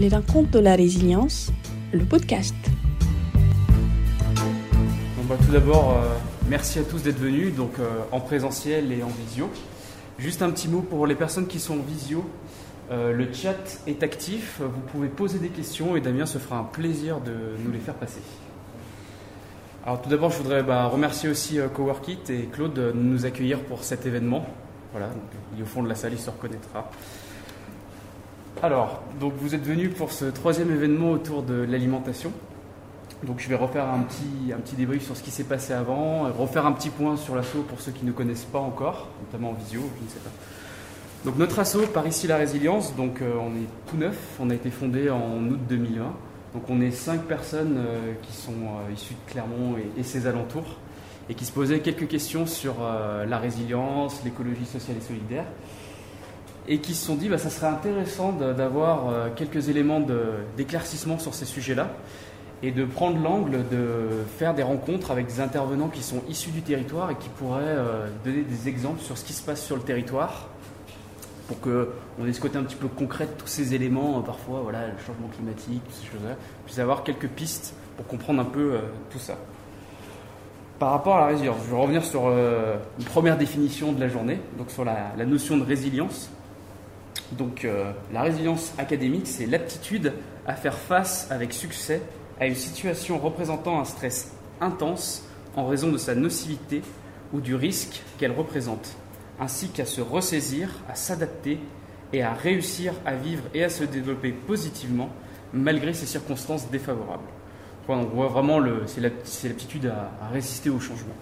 Les rencontres de la résilience, le podcast. Bon, bah, tout d'abord, euh, merci à tous d'être venus, donc euh, en présentiel et en visio. Juste un petit mot pour les personnes qui sont en visio. Euh, le chat est actif, vous pouvez poser des questions et Damien se fera un plaisir de nous les faire passer. Alors tout d'abord, je voudrais bah, remercier aussi Coworkit et Claude de nous accueillir pour cet événement. Voilà, il est au fond de la salle, il se reconnaîtra. Alors, donc vous êtes venus pour ce troisième événement autour de l'alimentation. Donc je vais refaire un petit, un petit débrief sur ce qui s'est passé avant, refaire un petit point sur l'assaut pour ceux qui ne connaissent pas encore, notamment en visio, je ne sais pas. Donc notre assaut par ici la résilience, donc euh, on est tout neuf, on a été fondé en août 2020. Donc on est cinq personnes euh, qui sont euh, issues de Clermont et, ses alentours et qui se posaient quelques questions sur la résilience, l'écologie sociale et solidaire et qui se sont dit bah, ça serait intéressant d'avoir quelques éléments d'éclaircissement sur ces sujets-là et de prendre l'angle de faire des rencontres avec des intervenants qui sont issus du territoire et qui pourraient euh, donner des exemples sur ce qui se passe sur le territoire pour qu'on ait ce côté un petit peu concret de tous ces éléments, euh, parfois voilà, le changement climatique, ces choses-là, puisse avoir quelques pistes pour comprendre un peu euh, tout ça. Par rapport à la résilience, je vais revenir sur une première définition de la journée, donc sur la notion de résilience. Donc la résilience académique, c'est l'aptitude à faire face avec succès à une situation représentant un stress intense en raison de sa nocivité ou du risque qu'elle représente, ainsi qu'à se ressaisir, à s'adapter et à réussir à vivre et à se développer positivement malgré ces circonstances défavorables. on voit vraiment c'est l'aptitude à, résister au changement,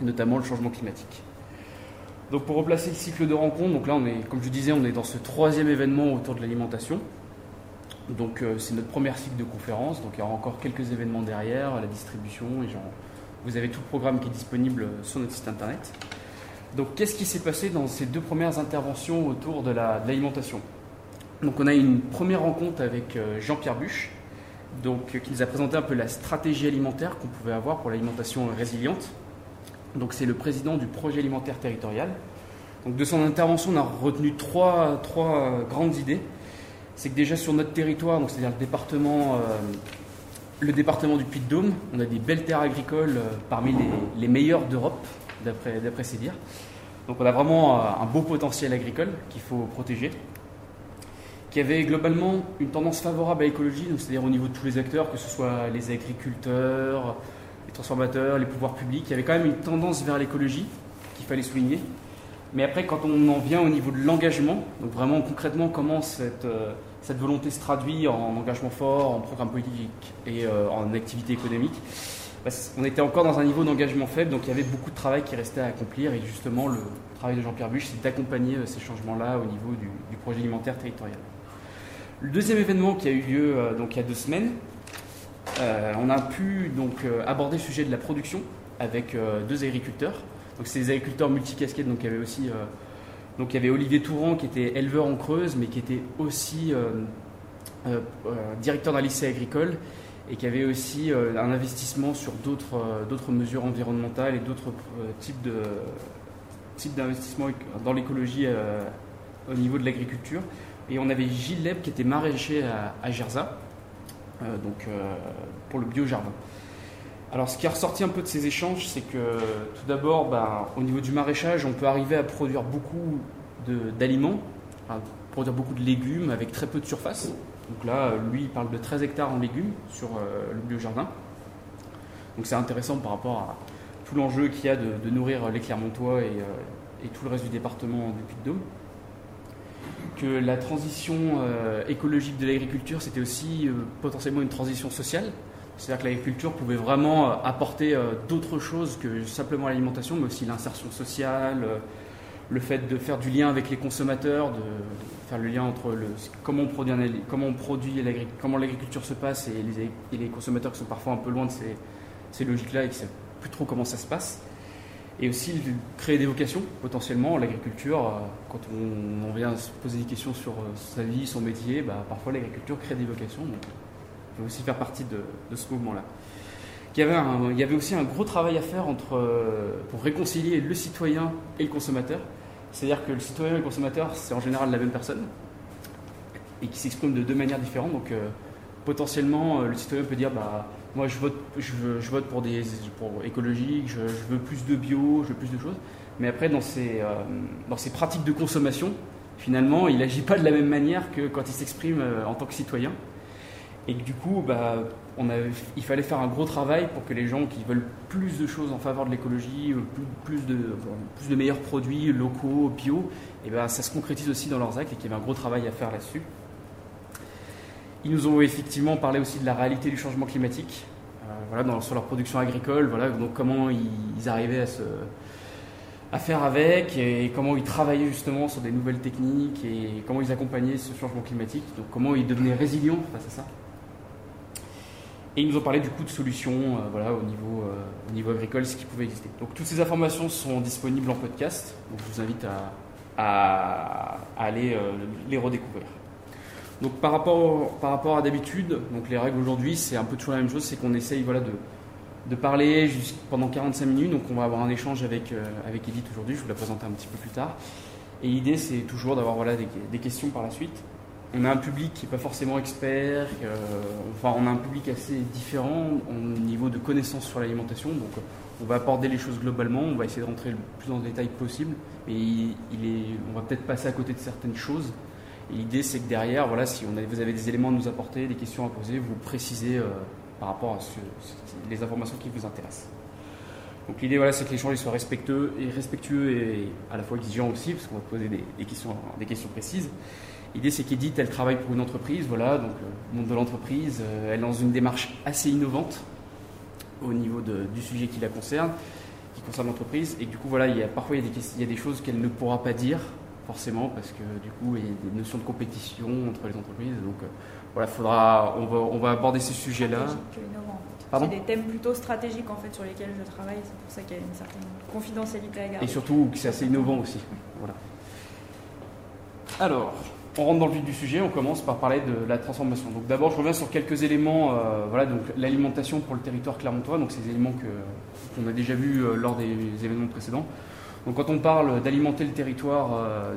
notamment le changement climatique. Donc pour replacer le cycle de rencontre, donc là on est, comme je disais, on est dans ce troisième événement autour de l'alimentation. Donc euh, c'est notre première cycle de conférence, donc il y aura encore quelques événements derrière, la distribution, et vous avez tout le programme qui est disponible sur notre site internet. Donc qu'est-ce qui s'est passé dans ces deux premières interventions autour de l'alimentation? Donc on a une première rencontre avec euh, Jean-Pierre Buche, donc, qui nous a présenté un peu la stratégie alimentaire qu'on pouvait avoir pour l'alimentation résiliente. Donc c'est le président du projet alimentaire territorial. Donc de son intervention, on a retenu trois, trois grandes idées c'est que déjà sur notre territoire, c'est-à-dire le département, euh, département du Puy-de-Dôme, on a des belles terres agricoles euh, parmi les, meilleures d'Europe, d'après, ces dires. Donc on a vraiment euh, un beau potentiel agricole qu'il faut protéger, qui avait globalement une tendance favorable à l'écologie, c'est-à-dire au niveau de tous les acteurs, que ce soit les agriculteurs, les transformateurs, les pouvoirs publics, il y avait quand même une tendance vers l'écologie qu'il fallait souligner. Mais après, quand on en vient au niveau de l'engagement, donc vraiment concrètement comment cette, euh, volonté se traduit en engagement fort, en programme politique et euh, en activité économique, bah, on était encore dans un niveau d'engagement faible, donc il y avait beaucoup de travail qui restait à accomplir. Et justement, le travail de Jean-Pierre Buche, c'est d'accompagner euh, ces changements-là au niveau du, projet alimentaire territorial. Le deuxième événement qui a eu lieu donc, il y a deux semaines, on a pu donc, aborder le sujet de la production avec deux agriculteurs. Donc c'est des agriculteurs multicasquettes, donc il y avait aussi euh, donc il y avait Olivier Touran qui était éleveur en Creuse, mais qui était aussi euh, euh, directeur d'un lycée agricole et qui avait aussi un investissement sur d'autres mesures environnementales et d'autres types de dans l'écologie au niveau de l'agriculture. Et on avait Gilles Leb qui était maraîcher à, à Gerza, donc pour le biojardin. Alors, ce qui est ressorti un peu de ces échanges, c'est que tout d'abord, ben, au niveau du maraîchage, on peut arriver à produire beaucoup d'aliments, produire beaucoup de légumes avec très peu de surface. Donc là, lui, il parle de 13 hectares en légumes sur euh, le biojardin. Donc c'est intéressant par rapport à tout l'enjeu qu'il y a de, nourrir les Clermontois et, euh, et, tout le reste du département du Puy-de-Dôme. Que la transition euh, écologique de l'agriculture, c'était aussi potentiellement une transition sociale. C'est-à-dire que l'agriculture pouvait vraiment euh, apporter euh, d'autres choses que simplement l'alimentation, mais aussi l'insertion sociale, euh, le fait de faire du lien avec les consommateurs, de, faire le lien entre comment on produit, comment on comment l'agriculture se passe et les, les, consommateurs qui sont parfois un peu loin de ces, ces logiques-là et qui ne savent plus trop comment ça se passe. Et aussi créer des vocations, potentiellement. L'agriculture, quand on, vient se poser des questions sur sa vie, son métier, bah, parfois l'agriculture crée des vocations peut aussi faire partie de, ce mouvement-là. Il y, avait aussi un gros travail à faire entre, euh, pour réconcilier le citoyen et le consommateur. C'est-à-dire que le citoyen et le consommateur, c'est en général la même personne. et qui s'expriment de deux manières différentes. Donc potentiellement, le citoyen peut dire bah, moi je vote, je, vote pour des pour écologiques, je, veux plus de bio, je veux plus de choses. Mais après, dans ses, dans ses pratiques de consommation, finalement, il n'agit pas de la même manière que quand il s'exprime en tant que citoyen. Et du coup, bah, on il fallait faire un gros travail pour que les gens qui veulent plus de choses en faveur de l'écologie, euh, plus, de, plus de meilleurs produits locaux, bio, et ben ça se concrétise aussi dans leurs actes et qu'il y avait un gros travail à faire là-dessus. Ils nous ont effectivement parlé aussi de la réalité du changement climatique, euh, voilà, sur leur production agricole, voilà, donc comment ils, arrivaient à, se, à faire avec et comment ils travaillaient justement sur des nouvelles techniques et comment ils accompagnaient ce changement climatique, donc comment ils devenaient résilients face à ça. Et ils nous ont parlé du coup de solutions euh, voilà, au, niveau, euh, au niveau agricole, ce qui pouvait exister. Donc toutes ces informations sont disponibles en podcast, donc je vous invite à, aller euh, les redécouvrir. Donc par rapport, par rapport à d'habitude, donc les règles aujourd'hui, c'est un peu toujours la même chose, c'est qu'on essaye voilà, de, de parler pendant 45 minutes, donc on va avoir un échange avec, avec Edith aujourd'hui, je vous la présenterai un petit peu plus tard. Et l'idée c'est toujours d'avoir voilà, des questions par la suite. On a un public qui n'est pas forcément expert, euh, enfin on a un public assez différent au niveau de connaissances sur l'alimentation, donc on va aborder les choses globalement, on va essayer de rentrer le plus le détail possible, mais il, est, on va peut-être passer à côté de certaines choses. L'idée c'est que derrière, voilà, si vous avez des éléments à nous apporter, des questions à poser, vous précisez euh, par rapport à les informations qui vous intéressent. Donc l'idée voilà, c'est que l'échange soit respectueux et respectueux et à la fois exigeant aussi, parce qu'on va poser des, questions, des questions précises. L'idée, c'est qu'Edith, elle travaille pour une entreprise, voilà, donc euh, le monde de l'entreprise, euh, elle est dans une démarche assez innovante au niveau du sujet qui la concerne, qui concerne l'entreprise, et du coup, voilà, parfois il y a des choses qu'elle ne pourra pas dire, forcément, parce que du coup, il y a des notions de compétition entre les entreprises, donc euh, voilà, faudra, on va, on va aborder ces sujets-là. C'est des thèmes plutôt stratégiques en fait sur lesquels je travaille, c'est pour ça qu'il y a une certaine confidentialité à garder. Et surtout que c'est assez innovant aussi. Voilà. Alors, on rentre dans le vif du sujet, on commence par parler de la transformation. Donc d'abord, je reviens sur quelques éléments. Euh, voilà, donc l'alimentation pour le territoire clermontois, donc ces éléments que qu'on a déjà vus euh, lors des événements précédents. Donc quand on parle d'alimenter le territoire euh,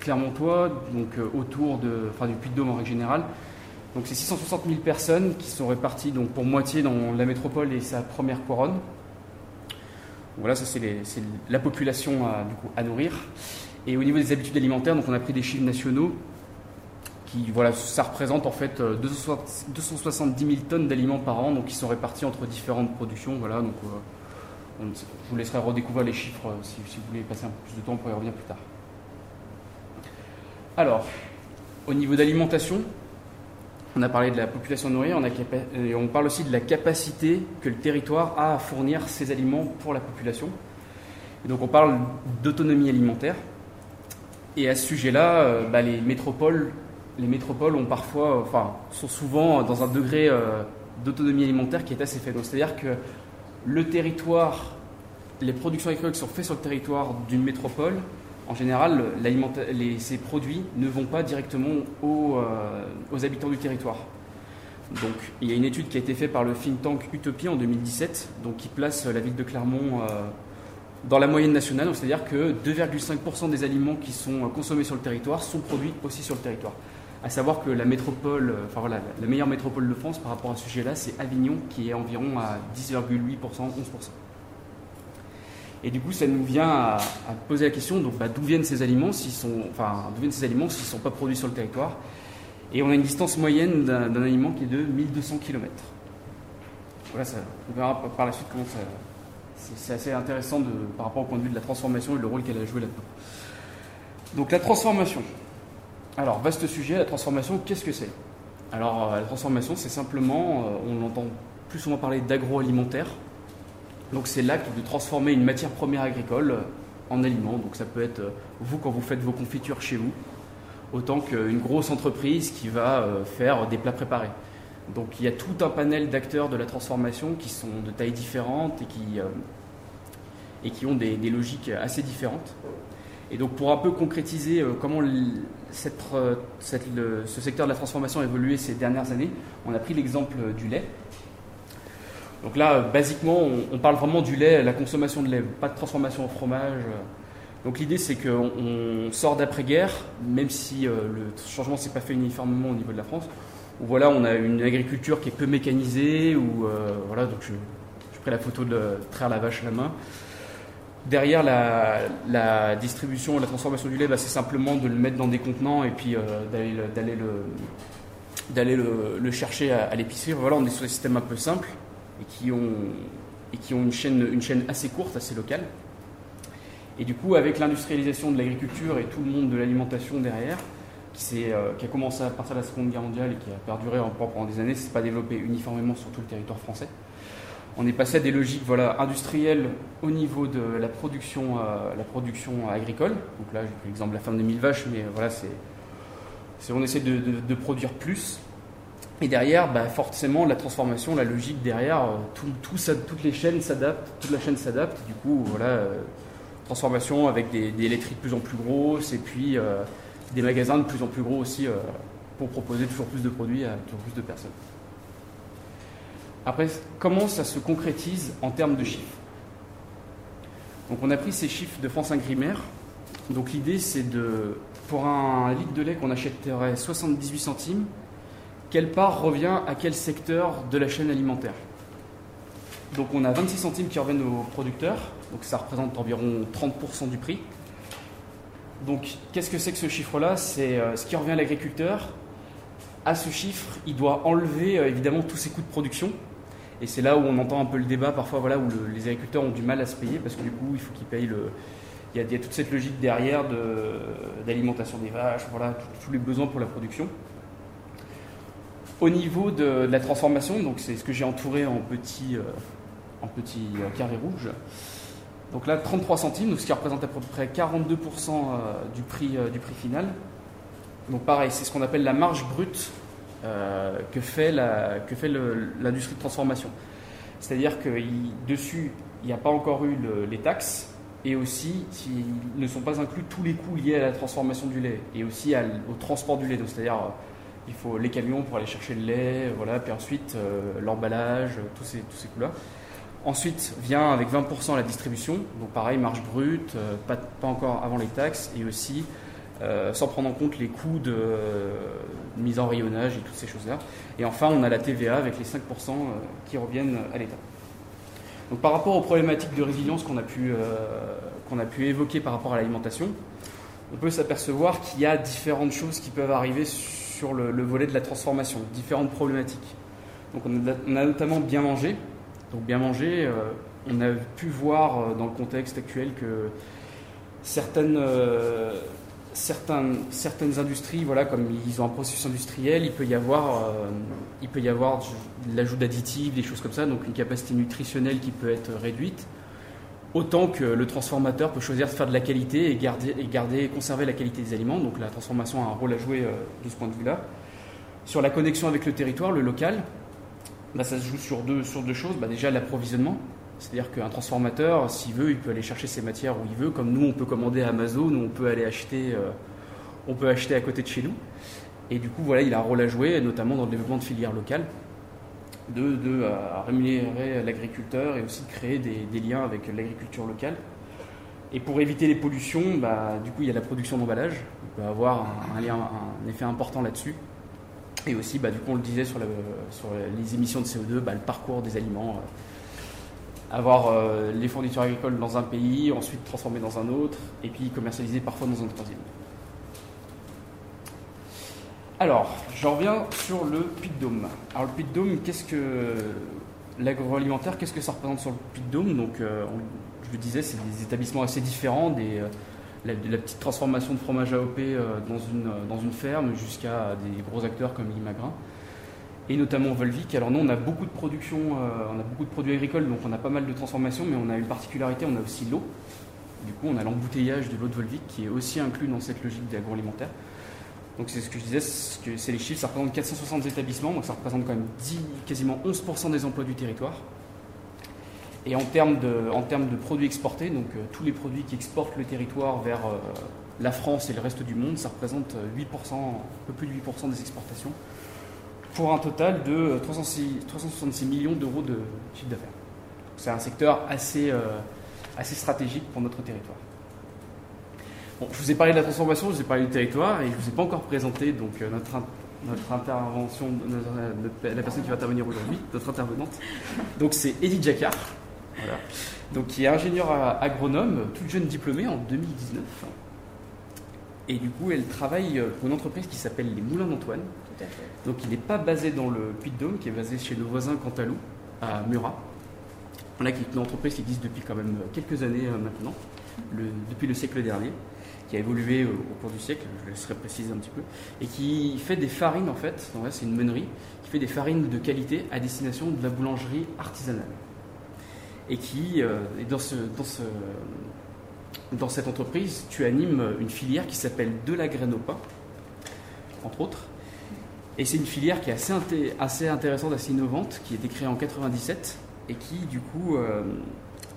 clermontois, donc autour de, enfin du Puy-de-Dôme en règle générale, donc c'est 660 000 personnes qui sont réparties donc pour moitié dans la métropole et sa première couronne. voilà, ça c'est la population à, nourrir. Et au niveau des habitudes alimentaires, donc on a pris des chiffres nationaux voilà, ça représente en fait 270 euh, 000 tonnes d'aliments par an, donc qui sont répartis entre différentes productions. Voilà, donc euh, je vous laisserai redécouvrir les chiffres euh, si, vous voulez passer un peu plus de temps pour y revenir plus tard. Alors, au niveau d'alimentation, on a parlé de la population nourrie, on, et on parle aussi de la capacité que le territoire a à fournir ses aliments pour la population. Donc on parle d'autonomie alimentaire. Et à ce sujet-là, bah, les métropoles sont souvent dans un degré euh, d'autonomie alimentaire qui est assez faible. C'est-à-dire que le territoire, les productions agricoles qui sont faites sur le territoire d'une métropole, en général, ces produits ne vont pas directement aux, euh, aux, habitants du territoire. Donc, il y a une étude qui a été faite par le think tank Utopie en 2017, donc qui place la ville de Clermont euh, dans la moyenne nationale. C'est-à-dire que 2,5% des aliments qui sont consommés sur le territoire sont produits aussi sur le territoire à savoir que la métropole, euh, enfin voilà, la meilleure métropole de France par rapport à ce sujet-là, c'est Avignon, qui est environ à 10,8%, 11%. Et du coup, ça nous vient à, poser la question donc bah, d'où viennent ces aliments s'ils sont, enfin, d'où viennent ces aliments s'ils ne sont pas produits sur le territoire? Et on a une distance moyenne d'un aliment qui est de 1200 km. Voilà, ça, on verra par la suite comment ça. C'est assez intéressant par rapport au point de vue de la transformation et le rôle qu'elle a joué là-dedans. Donc la transformation. Alors, vaste sujet, la transformation, qu'est-ce que c'est? Alors, euh, la transformation, c'est simplement, euh, on entend plus souvent parler d'agroalimentaire. Donc, c'est l'acte de transformer une matière première agricole euh, en aliment. Donc, ça peut être vous quand vous faites vos confitures chez vous, autant qu'une grosse entreprise qui va faire des plats préparés. Donc, il y a tout un panel d'acteurs de la transformation qui sont de tailles différentes et qui, et qui ont des logiques assez différentes. Et donc pour un peu concrétiser comment euh, ce secteur de la transformation a évolué ces dernières années, on a pris l'exemple du lait. Donc là, basiquement, on, parle vraiment du lait, la consommation de lait, pas de transformation en fromage. Donc l'idée c'est qu'on sort d'après-guerre, même si le changement s'est pas fait uniformément au niveau de la France. Où voilà, on a une agriculture qui est peu mécanisée, où voilà, donc je, pris la photo de traire la vache à la main. Derrière la, distribution et la transformation du lait, bah, c'est simplement de le mettre dans des contenants et puis d'aller le, d'aller le, chercher à, l'épicerie. Voilà, on est sur des systèmes un peu simples et qui ont, et qui une, chaîne, assez courte, assez locale. Et du coup, avec l'industrialisation de l'agriculture et tout le monde de l'alimentation derrière, qui, euh, qui, a commencé à partir de la Seconde Guerre mondiale et qui a perduré pendant des années, ce n'est pas développé uniformément sur tout le territoire français. On est passé à des logiques voilà, industrielles au niveau de la production, euh, la production agricole. Donc là, j'ai pris l'exemple de la ferme de 1000 vaches, mais voilà, c'est on essaie de, produire plus. Et derrière, bah, forcément, la transformation, la logique derrière, euh, tout, toutes les chaînes s'adaptent, toute la chaîne s'adapte. Du coup, voilà, euh, transformation avec des, des, de plus en plus grosses et puis euh, des magasins de plus en plus gros aussi pour proposer toujours plus de produits à toujours plus de personnes. Après, comment ça se concrétise en termes de chiffres Donc, on a pris ces chiffres de France Ingrimaire. Donc, l'idée, c'est de pour un litre de lait qu'on achèterait 78 centimes, quelle part revient à quel secteur de la chaîne alimentaire Donc on a 26 centimes qui reviennent aux producteurs, donc ça représente environ 30% du prix. Donc qu'est-ce que c'est que ce chiffre-là? C'est euh, ce qui revient à l'agriculteur. À ce chiffre, il doit enlever euh, évidemment tous ses coûts de production. Et c'est là où on entend un peu le débat parfois, voilà, où les agriculteurs ont du mal à se payer parce que du coup, il faut qu'ils payent le, il y, a, toute cette logique derrière d'alimentation des vaches, voilà, tous les besoins pour la production. Au niveau de, la transformation, donc c'est ce que j'ai entouré en petit, euh, en petit euh, carré rouge. Donc là, 33 centimes, donc ce qui représente à peu près 42% euh, du, prix, du prix final. Donc pareil, c'est ce qu'on appelle la marge brute que fait l'industrie de transformation? C'est-à-dire que dessus, il n'y a pas encore eu les taxes, et aussi s'ils ne sont pas inclus tous les coûts liés à la transformation du lait et aussi au transport du lait. c'est-à-dire euh, il faut les camions pour aller chercher le lait, voilà, puis ensuite euh, l'emballage, tous ces, tous ces coûts-là. Ensuite vient avec 20% la distribution, donc pareil, marge brute, euh, pas, encore avant les taxes, et aussi sans prendre en compte les coûts de mise en rayonnage et toutes ces choses-là. Et enfin, on a la TVA avec les 5% qui reviennent à l'État par rapport aux problématiques de résilience qu'on a, pu, euh, a pu évoquer par rapport à l'alimentation, on peut s'apercevoir qu'il y a différentes choses qui peuvent arriver sur le, volet de la transformation, différentes problématiques. Donc on a, notamment bien mangé. Donc bien manger, euh, on a pu voir euh, dans le contexte actuel que certaines, certaines, industries, voilà, comme ils ont un processus industriel, il peut y avoir, euh, il peut y avoir l'ajout d'additifs, des choses comme ça, donc une capacité nutritionnelle qui peut être réduite. Autant que le transformateur peut choisir de faire de la qualité et garder, et conserver la qualité des aliments. Donc la transformation a un rôle à jouer euh, de ce point de vue-là. Sur la connexion avec le territoire, le local, bah, ça se joue sur deux, sur deux choses. Bah, déjà l'approvisionnement, c'est-à-dire qu'un transformateur, s'il veut, il peut aller chercher ses matières où il veut, comme nous, on peut commander à Amazon, on peut aller acheter, euh, on peut acheter à côté de chez nous. Et du coup, voilà, il a un rôle à jouer, notamment dans le développement de filières locales, de, de rémunérer l'agriculteur et aussi de créer des, liens avec l'agriculture locale. Et pour éviter les pollutions, bah, du coup, il y a la production d'emballage. On peut avoir un, effet important là-dessus. Et aussi, bah, du coup, on le disait sur, sur les émissions de CO2, bah, le parcours des aliments. Euh, avoir euh, les fournitures agricoles dans un pays, ensuite transformer dans un autre, et puis commercialiser parfois dans un troisième. Alors, j'en reviens sur le puits de Dôme. Alors le puits de Dôme, qu'est-ce que l'agroalimentaire, qu'est-ce que ça représente sur le puits de Dôme? Donc, euh, je le disais, c'est des établissements assez différents, des, euh, la, petite transformation de fromage AOP dans, une, dans une ferme jusqu'à des gros acteurs comme l'Imagrin et notamment Volvic. Alors nous, on a beaucoup de production, euh, on a beaucoup de produits agricoles, donc on a pas mal de transformations, mais on a une particularité, on a aussi l'eau. Du coup, on a l'embouteillage de l'eau de Volvic qui est aussi inclus dans cette logique d'agroalimentaire. Donc c'est ce que je disais, c'est les chiffres, ça représente 460 établissements, donc ça représente quand même 10, quasiment 11% des emplois du territoire. Et en termes de, en termes de produits exportés, donc euh, tous les produits qui exportent le territoire vers euh, la France et le reste du monde, ça représente 8%, un peu plus de 8% des exportations pour un total de 366 millions d'euros de chiffre d'affaires. C'est un secteur assez, euh, assez stratégique pour notre territoire. je vous ai parlé de la transformation, je vous ai parlé du territoire et je ne vous ai pas encore présenté donc, notre, notre intervention, la personne qui va intervenir aujourd'hui, notre intervenante. Donc c'est Edith Jacquard, donc, qui est ingénieure agronome, toute jeune diplômée en 2019. Et du coup, elle travaille pour une entreprise qui s'appelle les Moulins d'Antoine. Donc, il n'est pas basé dans le Puy-de-Dôme, qui est basé chez nos voisins Cantalou, à Murat. Là, qui est une entreprise qui existe depuis quand même quelques années euh, maintenant, depuis le siècle dernier, qui a évolué au, cours du siècle, je laisserai préciser un petit peu, et qui fait des farines en fait, c'est une meunerie, qui fait des farines de qualité à destination de la boulangerie artisanale. Et qui, euh, dans, dans cette entreprise, tu animes une filière qui s'appelle De la graine au pain, entre autres. Et c'est une filière qui est assez, assez intéressante, assez innovante, qui a été créée en 97 et qui, du coup, euh,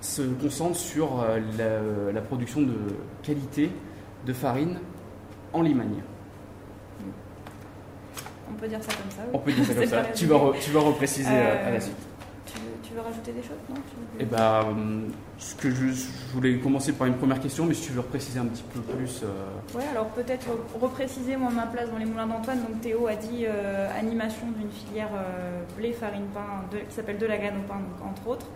se concentre sur euh, la, production de qualité de farine en Limagne. On peut dire ça comme ça. On peut dire ça comme ça. Tu vas, tu vas repréciser à la suite veux rajouter des choses non? Eh ben, je, voulais commencer par une première question, mais si tu veux repréciser un petit peu plus. Euh... Oui, alors peut-être repréciser moi ma place dans les moulins d'Antoine. Donc Théo a dit euh, animation d'une filière euh, blé, farine, pain, qui s'appelle de la graine au pain, entre autres.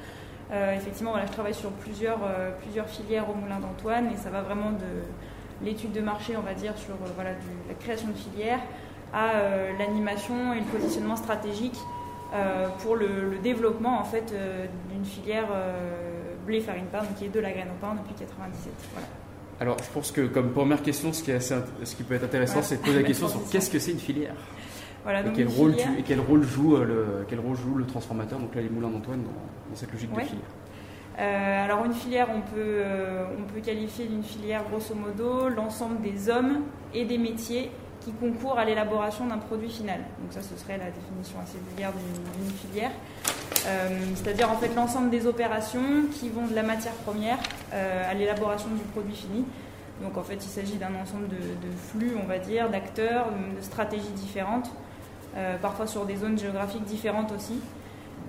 Effectivement, voilà, je travaille sur plusieurs, plusieurs filières au moulin d'Antoine et ça va vraiment de l'étude de marché, on va dire, sur voilà, la création de filières à l'animation et le positionnement stratégique pour le, développement en fait d'une filière blé farine pain, donc qui est de la graine au pain depuis 97. Alors, je pense que comme première question, ce qui, est ce qui peut être intéressant, c'est de poser la question sur qu'est-ce que c'est une filière? Voilà, et, quel rôle et quel rôle joue le, quel rôle joue le transformateur, donc là les moulins d'Antoine, dans, cette logique de filière. Alors une filière, on peut, on peut qualifier d'une filière grosso modo l'ensemble des hommes et des métiers qui concourent à l'élaboration d'un produit final. Donc ça, ce serait la définition assez vulgaire d'une filière. Euh, c'est-à-dire en fait l'ensemble des opérations qui vont de la matière première euh, à l'élaboration du produit fini. Donc en fait, il s'agit d'un ensemble de, flux, on va dire, d'acteurs, de stratégies différentes, euh, parfois sur des zones géographiques différentes aussi.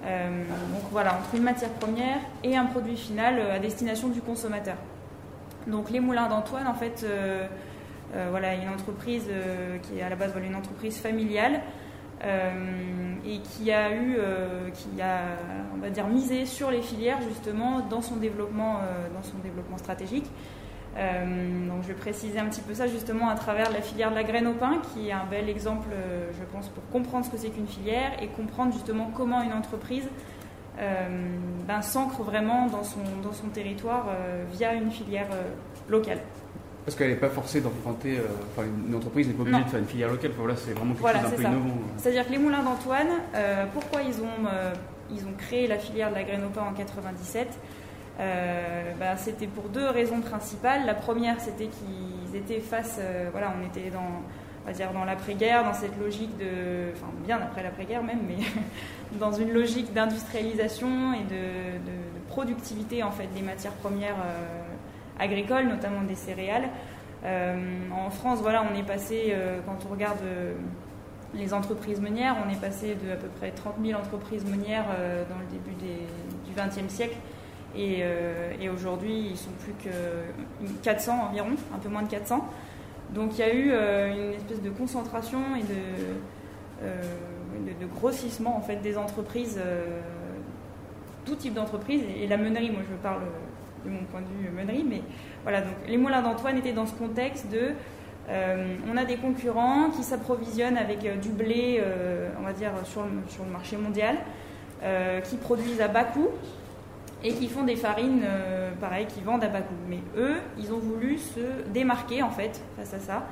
donc voilà, entre une matière première et un produit final à destination du consommateur. Donc les moulins d'Antoine, en fait, voilà, une entreprise qui est à la base une entreprise familiale et qui a eu, qui a, on va dire, misé sur les filières justement dans son développement, dans son développement stratégique. donc je vais préciser un petit peu ça justement à travers la filière de la graine au pain, qui est un bel exemple, je pense, pour comprendre ce que c'est qu'une filière et comprendre justement comment une entreprise ben, s'ancre vraiment dans son territoire via une filière locale. Parce qu'elle n'est pas forcée d'emprunter, euh, enfin une entreprise n'est pas obligée de faire une filière locale, voilà, c'est vraiment quelque chose d'un peu innovant. C'est-à-dire que les moulins d'Antoine, euh, pourquoi ils ont, euh, ils ont créé la filière de la graine au pain en 97 bah, C'était pour deux raisons principales. La première, c'était qu'ils étaient face, voilà, on était dans, on va dire dans l'après-guerre, dans cette logique de, enfin bien après l'après-guerre même, mais dans une logique d'industrialisation et de, de, productivité en fait des matières premières agricoles, notamment des céréales. Euh, en France, voilà, on est passé, euh, quand on regarde euh, les entreprises meunières, on est passé de à peu près 30 000 entreprises meunières dans le début du XXe siècle. Et, aujourd'hui, ils sont plus que 400 environ, un peu moins de 400. Donc il y a eu une espèce de concentration et de, de, grossissement en fait, des entreprises, tout type d'entreprise. Et, la meunerie, moi je parle de mon point de vue meunerie. Mais voilà, donc les moulins d'Antoine étaient dans ce contexte de. Euh, on a des concurrents qui s'approvisionnent avec euh, du blé, euh, on va dire, sur le, marché mondial, qui produisent à bas coût et qui font des farines, pareil, qui vendent à bas coût. Mais eux, ils ont voulu se démarquer, en fait, face à ça.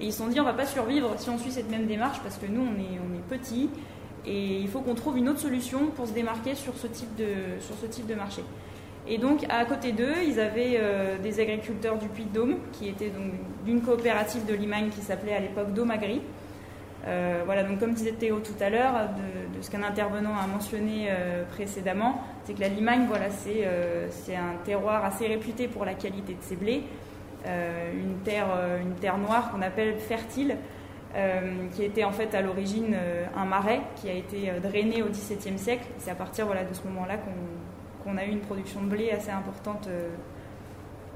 Et ils se sont dit, on va pas survivre si on suit cette même démarche, parce que nous, on est, on petits, et il faut qu'on trouve une autre solution pour se démarquer sur ce type de, sur ce type de marché. Et donc, à côté d'eux, ils avaient euh, des agriculteurs du Puy-de-Dôme, qui étaient donc d'une coopérative de Limagne qui s'appelait à l'époque Domagri. Euh, voilà, donc comme disait Théo tout à l'heure, de, ce qu'un intervenant a mentionné euh, précédemment, c'est que la Limagne, voilà, c'est un terroir assez réputé pour la qualité de ses blés, une, terre, une terre noire qu'on appelle fertile, qui était en fait à l'origine un marais qui a été drainé au XVIIe siècle. C'est à partir voilà, de ce moment-là qu'on on a eu une production de blé assez importante euh,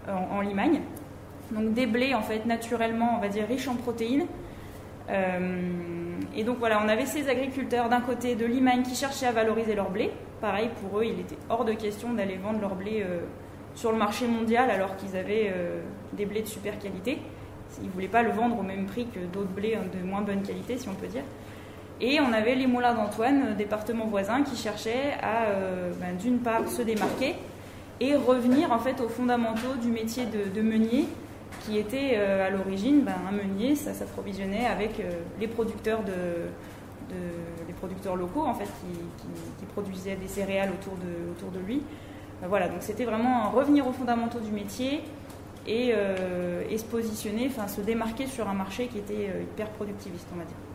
en, Limagne. donc des blés en fait naturellement, on va dire riches en protéines. et donc voilà, on avait ces agriculteurs d'un côté de Limagne qui cherchaient à valoriser leur blé. Pareil, pour eux, il était hors de question d'aller vendre leur blé sur le marché mondial alors qu'ils avaient des blés de super qualité. Ils ne voulaient pas le vendre au même prix que d'autres blés hein, de moins bonne qualité, si on peut dire. Et on avait les moulins d'Antoine, euh, département voisin, qui cherchaient à, euh, ben, d'une part, se démarquer et revenir en fait aux fondamentaux du métier de, meunier, qui était euh, à l'origine ben, un meunier, ça s'approvisionnait avec les producteurs de, les producteurs locaux en fait qui, produisaient des céréales autour de, autour de lui. Ben, voilà, donc c'était vraiment revenir aux fondamentaux du métier et, se positionner, enfin se démarquer sur un marché qui était hyper productiviste, on va dire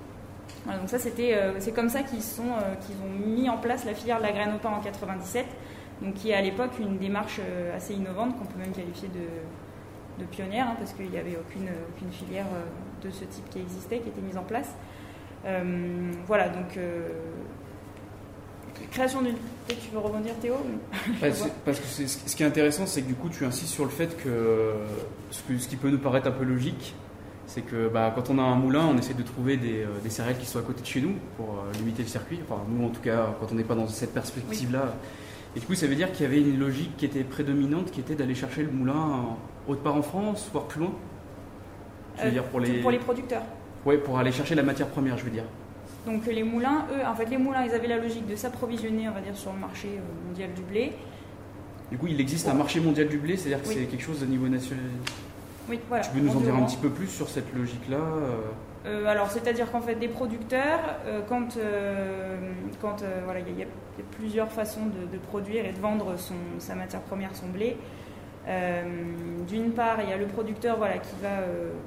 donc ça, c'était, euh, c'est comme ça qu'ils, sont, euh, qu'ils ont mis en place la filière de la graine au pain en 97, donc qui est à l'époque une démarche euh, assez innovante qu'on peut même qualifier de, de pionnière, hein, parce qu'il n'y avait aucune, aucune filière de ce type qui existait, qui était mise en place. voilà, donc création d'une. Tu veux rebondir, Théo Parce que ce qui est intéressant, c'est que du coup, tu insistes sur le fait que ce qui peut nous paraître un peu logique, c'est que bah, quand on a un moulin, on essaie de trouver des, euh, céréales qui soient à côté de chez nous pour euh, limiter le circuit. Enfin, nous, en tout cas, quand on n'est pas dans cette perspective-là. Et du coup, ça veut dire qu'il y avait une logique qui était prédominante, qui était d'aller chercher le moulin autre part en France, voire plus loin. Je veux euh, dire pour les... pour les producteurs. Oui, pour aller chercher la matière première, je veux dire. Donc les moulins, eux, en fait, les moulins, ils avaient la logique de s'approvisionner, on va dire, sur le marché mondial du blé. Du coup, il existe un marché mondial du blé, c'est-à-dire que c'est quelque chose de niveau national. Oui, voilà. Tu peux nous en dire un petit peu plus sur cette logique-là euh euh, alors, c'est-à-dire qu'en fait, des producteurs, euh, quand, quand voilà, il y, a plusieurs façons de, produire et de vendre son, sa matière première, son blé. D'une part, il y a le producteur voilà, qui, va,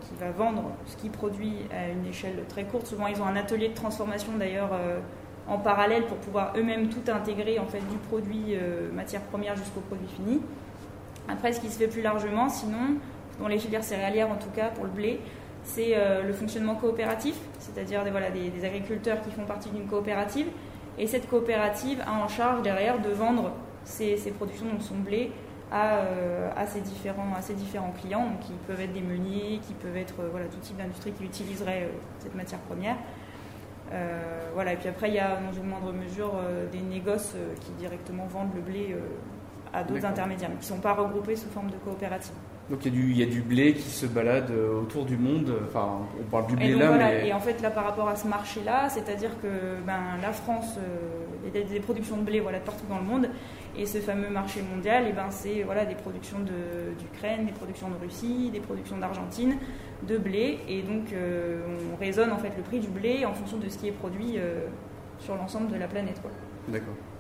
qui va vendre ce qu'il produit à une échelle très courte. Souvent, ils ont un atelier de transformation d'ailleurs en parallèle pour pouvoir eux-mêmes tout intégrer en fait, du produit matière première jusqu'au produit fini. Après, ce qui se fait plus largement, sinon, dans les filières céréalières en tout cas pour le blé, c'est euh, le fonctionnement coopératif, c'est-à-dire des, voilà, des, agriculteurs qui font partie d'une coopérative. Et cette coopérative a en charge derrière de vendre ses, productions, donc son blé, à, euh, à, ses différents, à différents clients, donc qui peuvent être des meuniers, qui peuvent être euh, voilà, tout type d'industrie qui utiliserait cette matière première. voilà, et puis après, il y a dans une moindre mesure des négoces qui directement vendent le blé à d'autres intermédiaires, mais qui ne sont pas regroupés sous forme de coopérative. Donc il y, a du, il y, a du blé qui se balade euh, autour du monde. Enfin, on parle du blé et là, mais... Et en fait, là, par rapport à ce marché-là, c'est-à-dire que ben, la France, euh, il y a des productions de blé voilà, partout dans le monde. Et ce fameux marché mondial, et ben, c'est voilà, des productions d'Ukraine, des productions de Russie, des productions d'Argentine, de blé. Et donc, euh, on raisonne en fait le prix du blé en fonction de ce qui est produit sur l'ensemble de la planète. Quoi.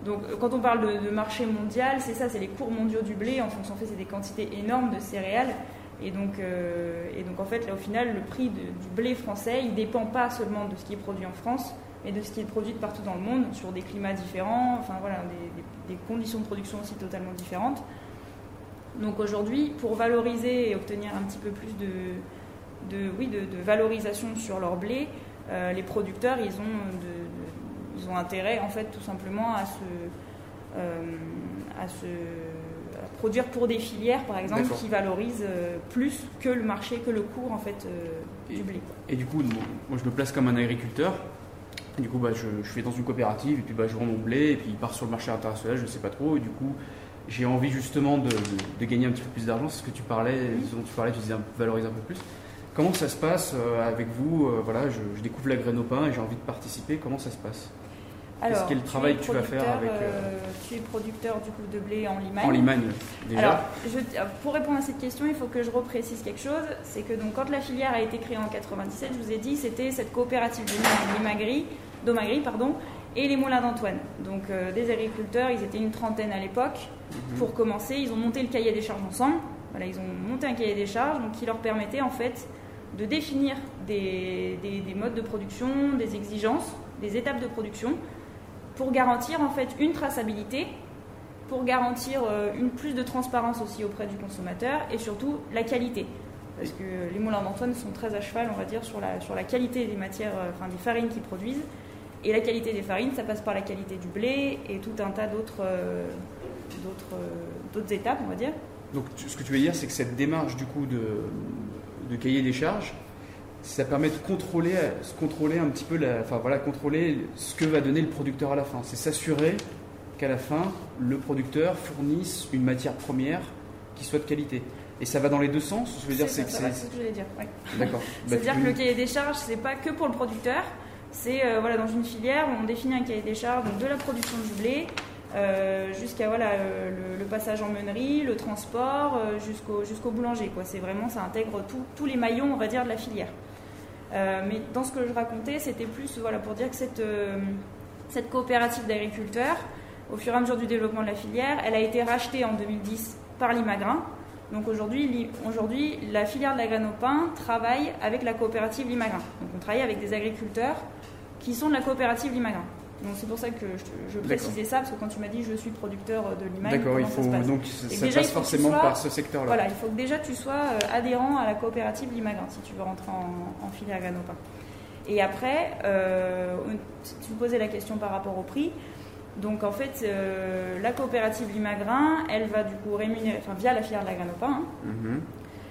Donc euh, quand on parle de, marché mondial, c'est ça, c'est les cours mondiaux du blé. En fonction, fait, c'est des quantités énormes de céréales. Et donc, euh, et donc en fait, là au final, le prix du blé français, il dépend pas seulement de ce qui est produit en France, mais de ce qui est produit partout dans le monde, sur des climats différents, enfin voilà, des, conditions de production aussi totalement différentes. Donc aujourd'hui, pour valoriser et obtenir un petit peu plus de, de oui, de, valorisation sur leur blé, euh, les producteurs, ils ont ils ont intérêt en fait tout simplement à se, euh, à se produire pour des filières par exemple qui valorisent euh, plus que le marché, que le cours en fait euh, du blé. Et du coup, moi je me place comme un agriculteur. Du coup, bah, je, je suis dans une coopérative et puis bah, je vends mon blé et puis il part sur le marché international, je ne sais pas trop. Et du coup, j'ai envie justement de, de, gagner un petit peu plus d'argent. C'est ce que tu parlais, dont tu parlais, tu disais valoriser un peu plus. Comment ça se passe avec vous Voilà, je, je, découvre la graine au pain et j'ai envie de participer. Comment ça se passe? Alors, Quel travail que tu vas faire avec. Euh, euh, tu es producteur du coup de blé en Limagne. En Limagne, déjà. Alors, pour répondre à cette question, il faut que je reprécise quelque chose. C'est que donc, quand la filière a été créée en 97, je vous ai dit, c'était cette coopérative de Limagri, d'Omagri, pardon, et les moulins d'Antoine. Donc, euh, des agriculteurs, ils étaient une trentaine à l'époque. Mhm. Pour commencer, ils ont monté le cahier des charges ensemble. Voilà, ils ont monté un cahier des charges donc, qui leur permettait en fait de définir des, des modes de production, des exigences, des étapes de production pour garantir en fait une traçabilité, pour garantir euh, une plus de transparence aussi auprès du consommateur et surtout la qualité. Parce que les moulins d'Antoine sont très à cheval, on va dire, sur la, sur la qualité des matières, euh, enfin des farines qu'ils produisent. Et la qualité des farines, ça passe par la qualité du blé et tout un tas d'autres euh, d'autres étapes, on va dire. Donc ce que tu veux dire, c'est que cette démarche du coup de cahier des charges, ça permet de contrôler, contrôler un petit peu, la, enfin voilà, contrôler ce que va donner le producteur à la fin. C'est s'assurer qu'à la fin, le producteur fournisse une matière première qui soit de qualité. Et ça va dans les deux sens Je veux dire, c'est ce que je voulais dire. D'accord. C'est-à-dire que le cahier des charges, c'est pas que pour le producteur. C'est euh, voilà, dans une filière on définit un cahier des charges donc de la production du blé euh, jusqu'à voilà, euh, le, passage en meunerie, le transport, jusqu'au jusqu'au boulanger. Quoi. C'est vraiment, ça intègre tous les maillons, on va dire, de la filière. Mais dans ce que je racontais, c'était plus voilà, pour dire que cette, cette coopérative d'agriculteurs, au fur et à mesure du développement de la filière, elle a été rachetée en 2010 par l'Imagrin. Donc aujourd'hui, aujourd'hui, la filière de la graine au pain travaille avec la coopérative Limagrin. Donc on travaille avec des agriculteurs qui sont de la coopérative Limagrin. Donc c'est pour ça que je, précisais ça, parce que quand tu m'as dit je suis producteur de l'imagrin, D'accord, il faut donc ça passe forcément par ce secteur-là. Voilà, il faut que déjà tu sois euh, adhérent à la coopérative Limagrin si tu veux rentrer en, filière graine au pain. Et après, euh, tu me posais la question par rapport au prix. Donc en fait, euh, la coopérative Limagrin, elle va du coup rémunérer, enfin via la filière de la pain, hein, mhm.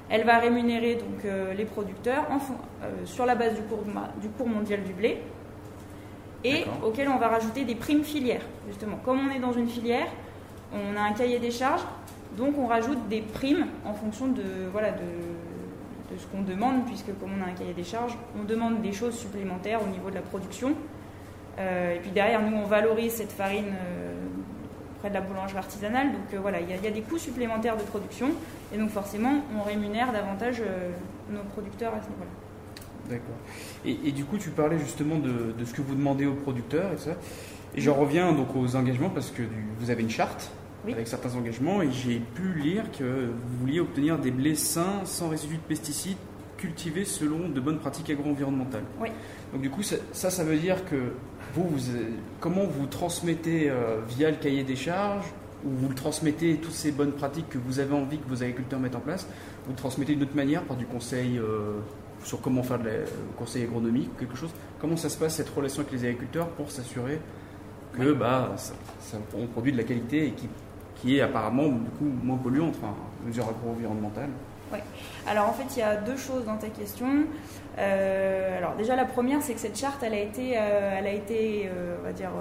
elle va rémunérer donc euh, les producteurs en, euh, sur la base du cours, du cours mondial du blé et auquel on va rajouter des primes filières. Justement, comme on est dans une filière, on a un cahier des charges, donc on rajoute des primes en fonction de, voilà, de, de ce qu'on demande, puisque comme on a un cahier des charges, on demande des choses supplémentaires au niveau de la production. Euh, et puis derrière, nous, on valorise cette farine euh, près de la boulangerie artisanale. Donc euh, voilà, il y, a des coûts supplémentaires de production. Et donc forcément, on rémunère davantage nos producteurs à ce niveau-là. D'accord. Et, du coup, tu parlais justement de, ce que vous demandez aux producteurs et ça. Et j'en reviens donc aux engagements parce que vous avez une charte avec certains engagements et j'ai pu lire que vous vouliez obtenir des blés sains sans résidus de pesticides cultivés selon de bonnes pratiques agro-environnementales. Oui. Donc du coup, ça, ça veut dire que vous, comment vous transmettez euh, via le cahier des charges ou vous le transmettez toutes ces bonnes pratiques que vous avez envie que vos agriculteurs mettent en place, vous le transmettez d'une autre manière par du conseil euh, sur comment faire le conseil agronomique ou quelque chose. Comment ça se passe cette relation avec les agriculteurs pour s'assurer que bah, ça, on produit de la qualité et qui, qui est apparemment du coup moins polluante, enfin, mesure agro-environnementale? Ouais. Alors en fait, il y a deux choses dans ta question. Euh, alors déjà, la première, c'est que cette charte, elle a été, euh, elle a été euh, on va dire,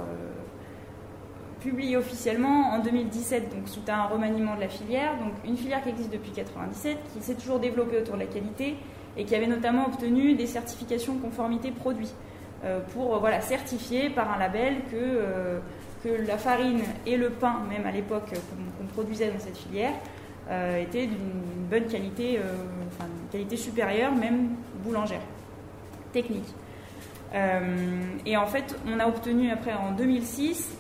publiée officiellement en 2017, donc suite à un remaniement de la filière. Donc une filière qui existe depuis 1997, qui s'est toujours développée autour de la qualité et qui avait notamment obtenu des certifications conformité produit pour voilà, certifier par un label que, que la farine et le pain, même à l'époque qu'on produisait dans cette filière, euh, était d'une bonne qualité, euh, enfin qualité supérieure, même boulangère, technique. Euh, et en fait, on a obtenu après en 2006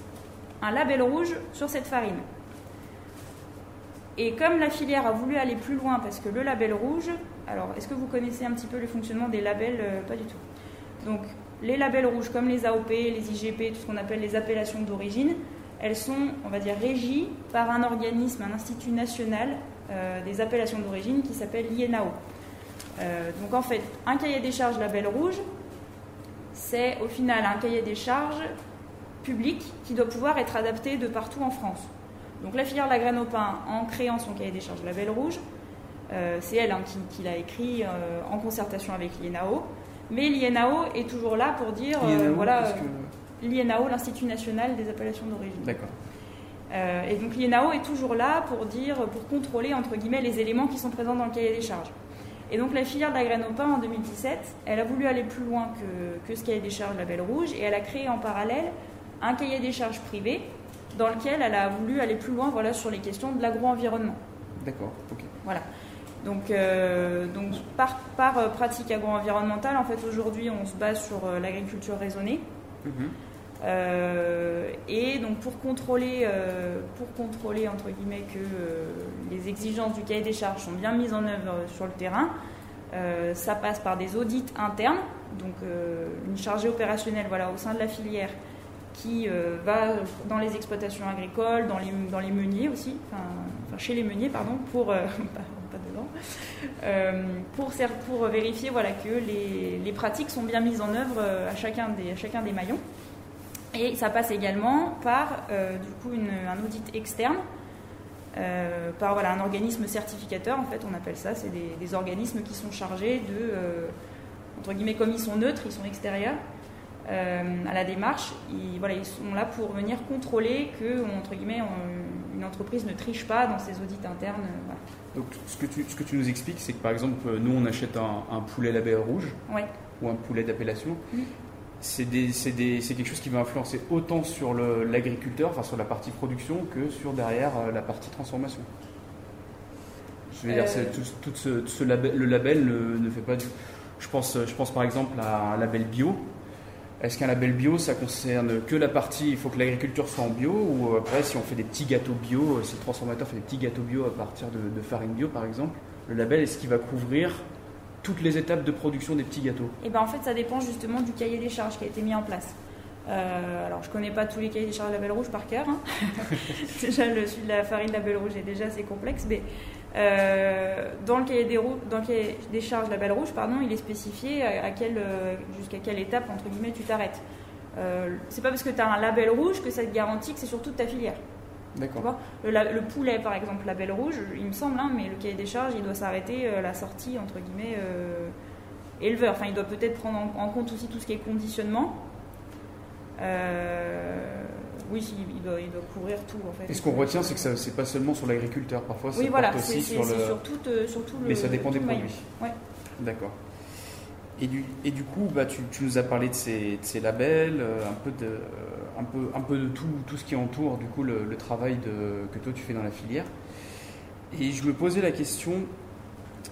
un label rouge sur cette farine. Et comme la filière a voulu aller plus loin, parce que le label rouge, alors est-ce que vous connaissez un petit peu le fonctionnement des labels Pas du tout. Donc les labels rouges comme les AOP, les IGP, tout ce qu'on appelle les appellations d'origine, elles sont, on va dire, régies par un organisme, un institut national euh, des appellations d'origine qui s'appelle l'INAO. Euh, donc en fait, un cahier des charges label rouge, c'est au final un cahier des charges public qui doit pouvoir être adapté de partout en France. Donc la filière la graine au pain, en créant son cahier des charges label rouge, euh, c'est elle hein, qui, l'a écrit en concertation avec l'INAO. Mais l'INAO est toujours là pour dire, voilà, l'INAO, l'Institut national des appellations d'origine. D'accord. Euh, et donc l'INAO est toujours là pour dire, pour contrôler entre guillemets les éléments qui sont présents dans le cahier des charges. Et donc la filière de la graine au pain en 2017, elle a voulu aller plus loin que, que ce cahier des charges Label Rouge et elle a créé en parallèle un cahier des charges privé dans lequel elle a voulu aller plus loin voilà, sur les questions de l'agro-environnement. D'accord, ok. Voilà. Donc, euh, donc par, par euh, pratique agro-environnementale, en fait aujourd'hui on se base sur l'agriculture raisonnée. Mhm. Euh, et donc pour contrôler, euh, pour contrôler entre guillemets que euh, les exigences du cahier des charges sont bien mises en œuvre sur le terrain, ça passe par des audits internes, donc une chargée opérationnelle voilà, au sein de la filière qui va dans les exploitations agricoles, dans les, dans les meuniers aussi, enfin, chez les meuniers, pardon, pour, dedans, pour, vérifier que les, pratiques sont bien mises en œuvre à chacun des, à chacun des maillons. Et ça passe également par euh, un audit externe par un organisme certificateur, en fait, on appelle ça. C'est des, organismes qui sont chargés de, entre guillemets, comme ils sont neutres, ils sont extérieurs à la démarche. Ils, sont là pour venir contrôler que, entreprise ne triche pas dans ses audits internes. Donc, ce que, tu, ce que tu nous expliques, c'est que par exemple, nous, on achète un, poulet label rouge ou un poulet d'appellation. C'est quelque chose qui va influencer autant sur l'agriculteur, enfin sur la partie production, que sur derrière euh, la partie transformation. Je veux dire, euh. tout, ce, label, le label ne, fait pas du. Je pense, je pense par exemple à un label bio. Est-ce qu'un label bio, ça concerne que la partie, il faut que l'agriculture soit en bio, ou après, si on fait des petits gâteaux bio, si le transformateur fait des petits gâteaux bio à partir de, de farine bio, par exemple, le label, est-ce qu'il va couvrir toutes les étapes de production des petits gâteaux? Et eh ben en fait, ça dépend justement du cahier des charges qui a été mis en place. Euh, alors, je connais pas tous les cahiers des charges de la Belle Rouge par cœur. Hein. déjà, le, celui de la farine de la Belle Rouge est déjà assez complexe, mais euh, dans, le cahier des, dans le cahier des charges de la Belle Rouge, pardon, il est spécifié à, quelle, euh, jusqu'à quelle étape, entre guillemets, tu t'arrêtes. Euh, c'est pas parce que tu as un label rouge que ça te garantit que c'est sur toute ta filière. D'accord. Le, le, poulet, par exemple, label rouge, il me semble, hein, mais le cahier des charges, il doit s'arrêter à la sortie, entre guillemets, éleveur. Enfin, il doit peut-être prendre en, compte aussi tout ce qui est conditionnement. Oui, il doit, il doit, couvrir tout en fait. Et ce qu'on retient, c'est que ce n'est pas seulement sur l'agriculteur, parfois oui, voilà, aussi sur le. Sur tout, le. Mais ça dépend des produits. Ouais. D'accord. Et du, et du coup, bah, tu, tu, nous as parlé de ces, de ces labels, un peu de, un peu, un peu de tout, tout ce qui entoure du coup le, le travail de, que toi tu fais dans la filière. Et je me posais la question,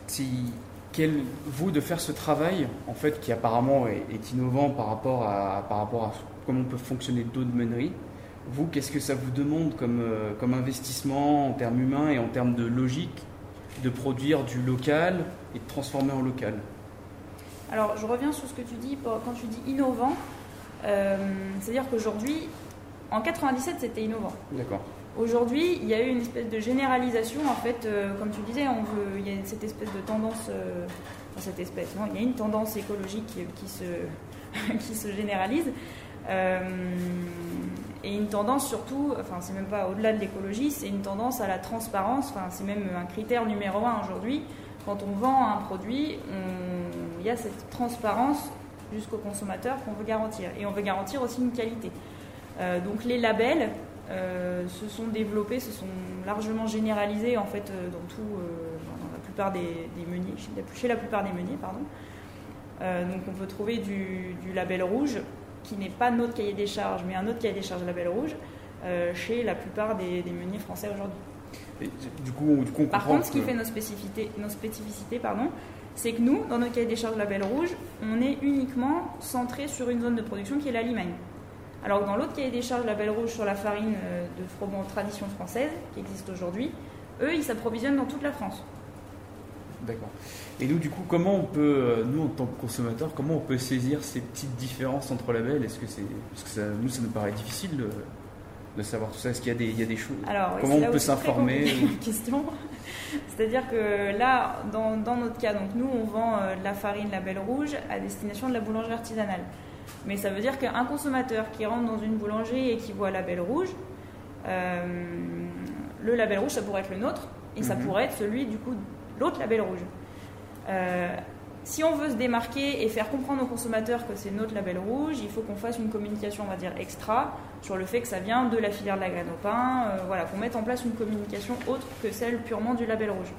si, quel, vous, de faire ce travail, en fait, qui apparemment est, innovant par rapport à, par rapport à comment peut fonctionner d'autres meuneries, vous, qu'est-ce que ça vous demande comme, euh, comme investissement en termes humains et en termes de logique de produire du local et de transformer en local? Alors, je reviens sur ce que tu dis quand tu dis innovant. Euh, c'est-à-dire qu'aujourd'hui, en 97, c'était innovant. D'accord. Aujourd'hui, il y a eu une espèce de généralisation, en fait, euh, comme tu disais, on veut, il y a cette espèce de tendance, cette espèce, non, il y a une tendance écologique qui, se, qui se généralise. Et une tendance surtout, enfin c'est même pas au-delà de l'écologie, c'est une tendance à la transparence, enfin c'est même un critère numéro un aujourd'hui. Quand on vend un produit, il y a cette transparence jusqu'au consommateur qu'on veut garantir. Et on veut garantir aussi une qualité. Euh, donc les labels euh, se sont développés, se sont largement généralisés en fait euh, dans tout, dans la plupart des, meuniers, chez la plupart des meuniers, pardon. donc on peut trouver du label rouge qui n'est pas notre cahier des charges, mais un autre cahier des charges Label Rouge, euh, chez la plupart des, meuniers français aujourd'hui. Du coup, du Par contre, ce qui fait nos spécificités, nos spécificités pardon, c'est que nous, dans notre cahier des charges Label Rouge, on est uniquement centré sur une zone de production qui est la Limagne. Alors que dans l'autre cahier des charges Label Rouge sur la farine euh, de froment tradition française, qui existe aujourd'hui, eux, ils s'approvisionnent dans toute la France. D'accord. Et nous, du coup, comment on peut, euh, nous en tant que consommateurs, comment on peut saisir ces petites différences entre labels? Est-ce que c'est, parce que ça, nous, ça nous paraît difficile de, savoir tout ça. Est-ce qu'il y a des, il y a des choses? Alors, Comment on peut s'informer? Question. C'est-à-dire que là, dans, dans, notre cas, donc nous, on vend euh, de la farine label rouge à destination de la boulangerie artisanale. Mais ça veut dire qu'un consommateur qui rentre dans une boulangerie et qui voit label rouge, euh, le label rouge, ça pourrait être le nôtre, et ça mhm. pourrait être celui du coup l'autre label rouge. Euh, si on veut se démarquer et faire comprendre aux consommateurs que c'est notre label rouge, il faut qu'on fasse une communication, on va dire, extra sur le fait que ça vient de la filière de la graine au pain. Euh, voilà, qu'on mette en place une communication autre que celle purement du label rouge.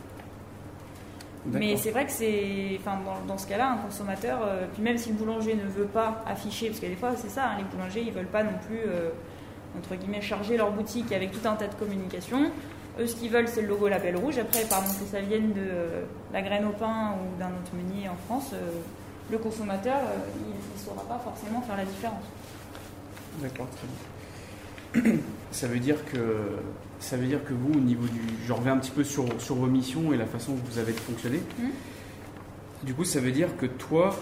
Mais c'est vrai que c'est, enfin, dans, ce cas-là, un consommateur, euh, puis même si le boulanger ne veut pas afficher, parce que des fois c'est ça, hein, les boulangers ils veulent pas non plus, entre guillemets, charger leur boutique avec tout un tas de communication. Eux, ce qu'ils veulent, c'est le logo label rouge. Après, pardon, que ça vienne de euh, la graine au pain ou d'un autre meunier en France, euh, le consommateur, euh, il ne saura pas forcément faire la différence. D'accord, très bien. Ça veut dire que ça veut dire que vous, au niveau du, je reviens un petit peu sur, sur vos missions et la façon que vous avez de fonctionner. Hum. Du coup, ça veut dire que toi,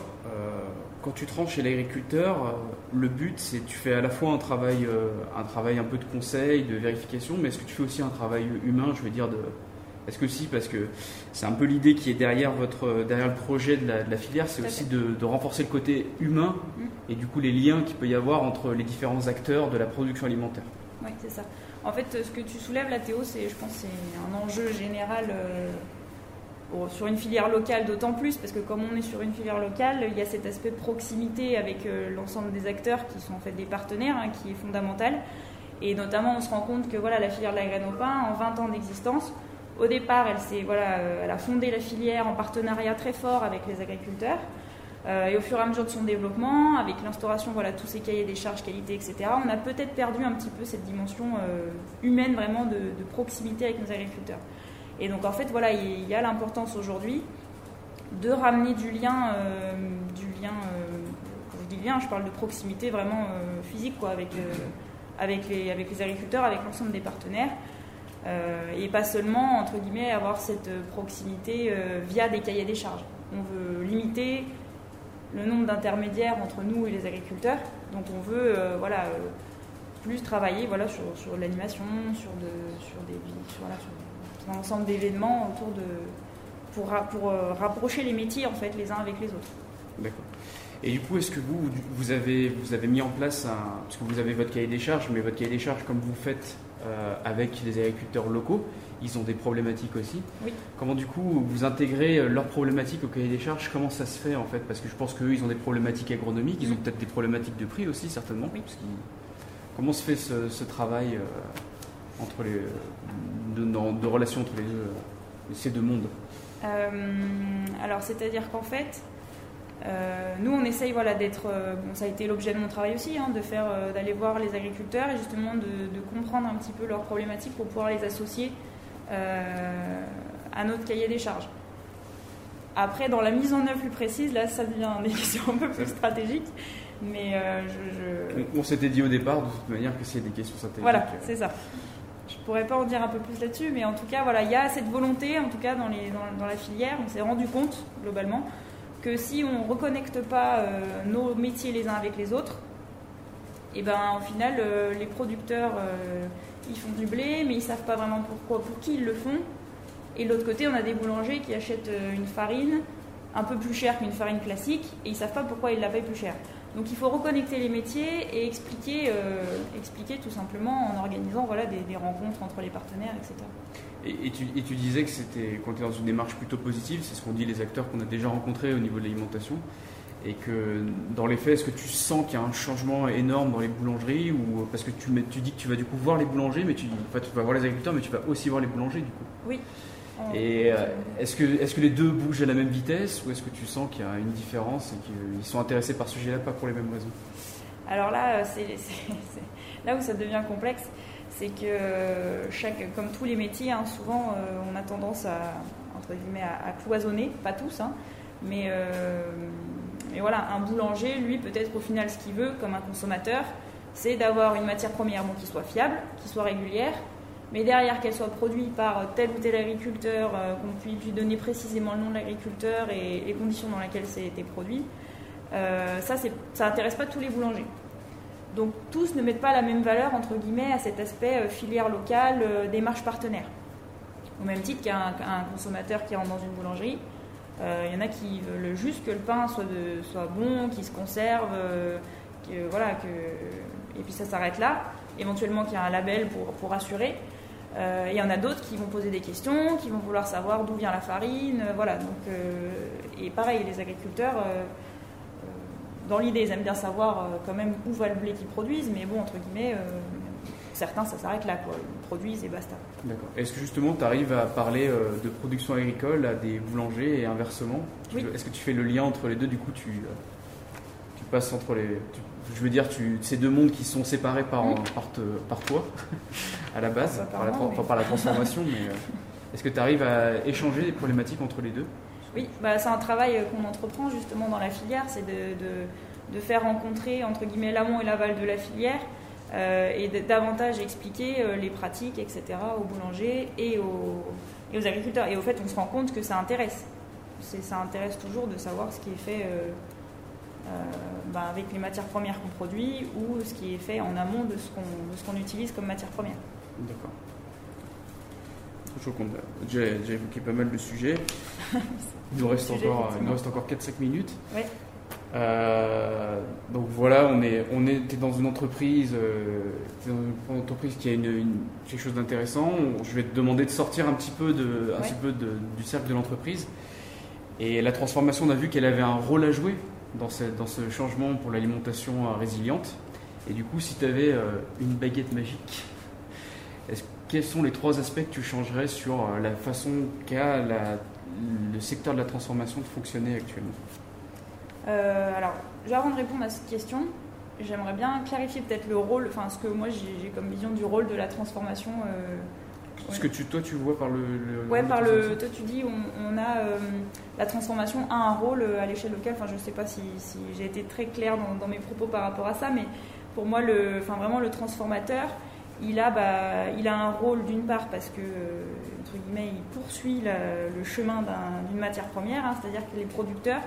quand tu te rends chez l'agriculteur, euh, le but c'est tu fais à la fois un travail, euh, un travail un peu de conseil, de vérification, mais est-ce que tu fais aussi un travail humain, je veux dire de, est-ce que si, parce que c'est un peu l'idée qui est derrière votre, derrière le projet de la, filière, c'est aussi de, renforcer le côté humain mm. et du coup les liens qu'il peut y avoir entre les différents acteurs de la production alimentaire. Oui, c'est ça. En fait, ce que tu soulèves, la Théo, c'est, je pense, c'est un enjeu général sur une filière locale d'autant plus, parce que comme on est sur une filière locale, il y a cet aspect de proximité avec l'ensemble des acteurs qui sont en fait des partenaires, hein, qui est fondamental. Et notamment, on se rend compte que voilà, la filière de la graine au pain, en 20 ans d'existence, au départ, elle, voilà, euh, elle a fondé la filière en partenariat très fort avec les agriculteurs. Euh, et au fur et à mesure de son développement, avec l'instauration voilà tous ces cahiers des charges, qualité, etc., on a peut-être perdu un petit peu cette dimension euh, humaine vraiment de, proximité avec nos agriculteurs. Et donc en fait, voilà, il y a l'importance aujourd'hui de ramener du lien, du lien, quand je dis lien, je parle de proximité vraiment physique, quoi, avec avec les, avec les agriculteurs, avec l'ensemble des partenaires. Euh, et pas seulement, entre guillemets, avoir cette proximité euh, via des cahiers des charges. On veut limiter le nombre d'intermédiaires entre nous et les agriculteurs. Donc on veut euh, voilà, plus travailler voilà, sur, sur l'animation, sur, de, sur, des, un ensemble d'événements autour de, pour, pour rapprocher les métiers en fait, les uns avec les autres. D'accord. Et du coup, est-ce que vous, vous avez, vous avez mis en place un. Parce que vous avez votre cahier des charges, mais votre cahier des charges, comme vous faites euh, avec les agriculteurs locaux, ils ont des problématiques aussi. Oui. Comment du coup vous intégrez euh, leurs problématiques au cahier des charges Comment ça se fait en fait? Parce que je pense qu'eux, ils ont des problématiques agronomiques, ils ont mm. peut-être des problématiques de prix aussi, certainement. Oui. comment se fait ce, travail euh, entre les, de, relations entre les ces deux mondes Alors, c'est-à-dire qu'en fait, euh, nous, on essaye voilà, d'être, euh, bon, ça a été l'objet de mon travail aussi, hein, de faire, euh, d'aller voir les agriculteurs et justement de, comprendre un petit peu leurs problématiques pour pouvoir les associer à notre cahier des charges. Après, dans la mise en œuvre plus précise, là, ça devient des questions un peu plus stratégiques. Mais je, On, s'était dit au départ, de toute manière, que c'est des questions stratégiques. Voilà, c'est ça. Pourrais pas en dire un peu plus là-dessus, mais en tout cas, voilà, il y a cette volonté, en tout cas dans, la filière, on s'est rendu compte globalement que si on ne reconnecte pas euh, nos métiers les uns avec les autres, et eh ben au final euh, les producteurs euh, ils font du blé mais ils savent pas vraiment pourquoi, pour qui ils le font. Et de l'autre côté on a des boulangers qui achètent une farine un peu plus chère qu'une farine classique et ils savent pas pourquoi ils la payent plus cher. Donc il faut reconnecter les métiers et expliquer, expliquer tout simplement en organisant voilà, des rencontres entre les partenaires, etc. Et, tu, disais que c'était qu'on était dans une démarche plutôt positive, c'est ce qu'ont dit les acteurs qu'on a déjà rencontrés au niveau de l'alimentation. Et que dans les faits, est-ce que tu sens qu'il y a un changement énorme dans les boulangeries ou parce que tu, tu dis que tu vas du coup voir les boulangers, mais tu, tu vas voir les agriculteurs, mais tu vas aussi voir les boulangers du coup? Oui. Et euh, est-ce que, les deux bougent à la même vitesse ou est-ce que tu sens qu'il y a une différence et qu'ils sont intéressés par ce sujet-là, pas pour les mêmes raisons? Alors là, c'est là où ça devient complexe c'est que chaque, comme tous les métiers, hein, souvent euh, on a tendance à, cloisonner, pas tous, hein, euh, mais, voilà, un boulanger, lui, peut-être au final, ce qu'il veut comme un consommateur, c'est d'avoir une matière première qui soit fiable, qui soit régulière, mais derrière qu'elle soit produite par tel ou tel agriculteur, euh, qu'on puisse lui donner précisément le nom de l'agriculteur et les conditions dans lesquelles c'est été produit, ça, ça n'intéresse pas tous les boulangers. Donc tous ne mettent pas la même valeur, entre guillemets, à cet aspect euh, filière locale, euh, démarche partenaire. Au même titre qu'un consommateur qui rentre dans une boulangerie, euh, il y en a qui veulent juste que le pain soit, bon, qu'il se conserve, voilà, que, et puis ça s'arrête là. Éventuellement qu'il y a un label pour, pour assurer. Il y en a d'autres qui vont poser des questions, qui vont vouloir savoir d'où vient la farine, voilà. Donc, et pareil, les agriculteurs dans l'idée, ils aiment bien savoir euh, quand même où va le blé qu'ils produisent, mais bon, entre guillemets, euh, certains, ça s'arrête là, quoi. Ils produisent et basta. D'accord. Est-ce que justement, tu arrives à parler euh, de production agricole à des boulangers et inversement? Oui. Est-ce que tu fais le lien entre les deux? Du coup, tu, tu passes entre les. Je veux dire, tu, ces deux mondes qui sont séparés par, par, toi, à la base, par, la, par la transformation, mais est-ce que tu arrives à échanger des problématiques entre les deux? Oui, bah, c'est un travail euh, qu'on entreprend justement dans la filière, c'est de, de, faire rencontrer entre guillemets l'amont et l'aval de la filière euh, et davantage expliquer euh, les pratiques, etc. aux boulangers et aux, et aux, agriculteurs. Et au fait, on se rend compte que ça intéresse. Ça intéresse toujours de savoir ce qui est fait bah, avec les matières premières qu'on produit ou ce qui est fait en amont de ce qu'on utilise comme matière première. D'accord. Je qu'on a déjà, évoqué pas mal de sujets. Il nous reste, encore, il reste encore 4-5 minutes. Euh, donc voilà, on est, on est dans une entreprise, euh, dans une entreprise qui a une, quelque chose d'intéressant. Je vais te demander de sortir un petit peu, de, un petit peu de, du cercle de l'entreprise. Et la transformation, on a vu qu'elle avait un rôle à jouer dans ce, dans ce changement pour l'alimentation résiliente. Et du coup, si tu avais une baguette magique, quels sont les trois aspects que tu changerais sur la façon qu'a le secteur de la transformation de fonctionner actuellement? Euh, alors, avant de répondre à cette question, j'aimerais bien clarifier peut-être le rôle, enfin ce que moi j'ai comme vision du rôle de la transformation. Euh, ce que tu, toi tu vois par le. ouais, par le. Toi tu dis on, a euh, la transformation a un rôle à l'échelle locale. Enfin, je sais pas si, j'ai été très claire dans, mes propos par rapport à ça, mais pour moi, le, enfin vraiment le transformateur, il a, bah, il a un rôle d'une part parce que entre guillemets, il poursuit le chemin d'une matière première, hein, c'est-à-dire que les producteurs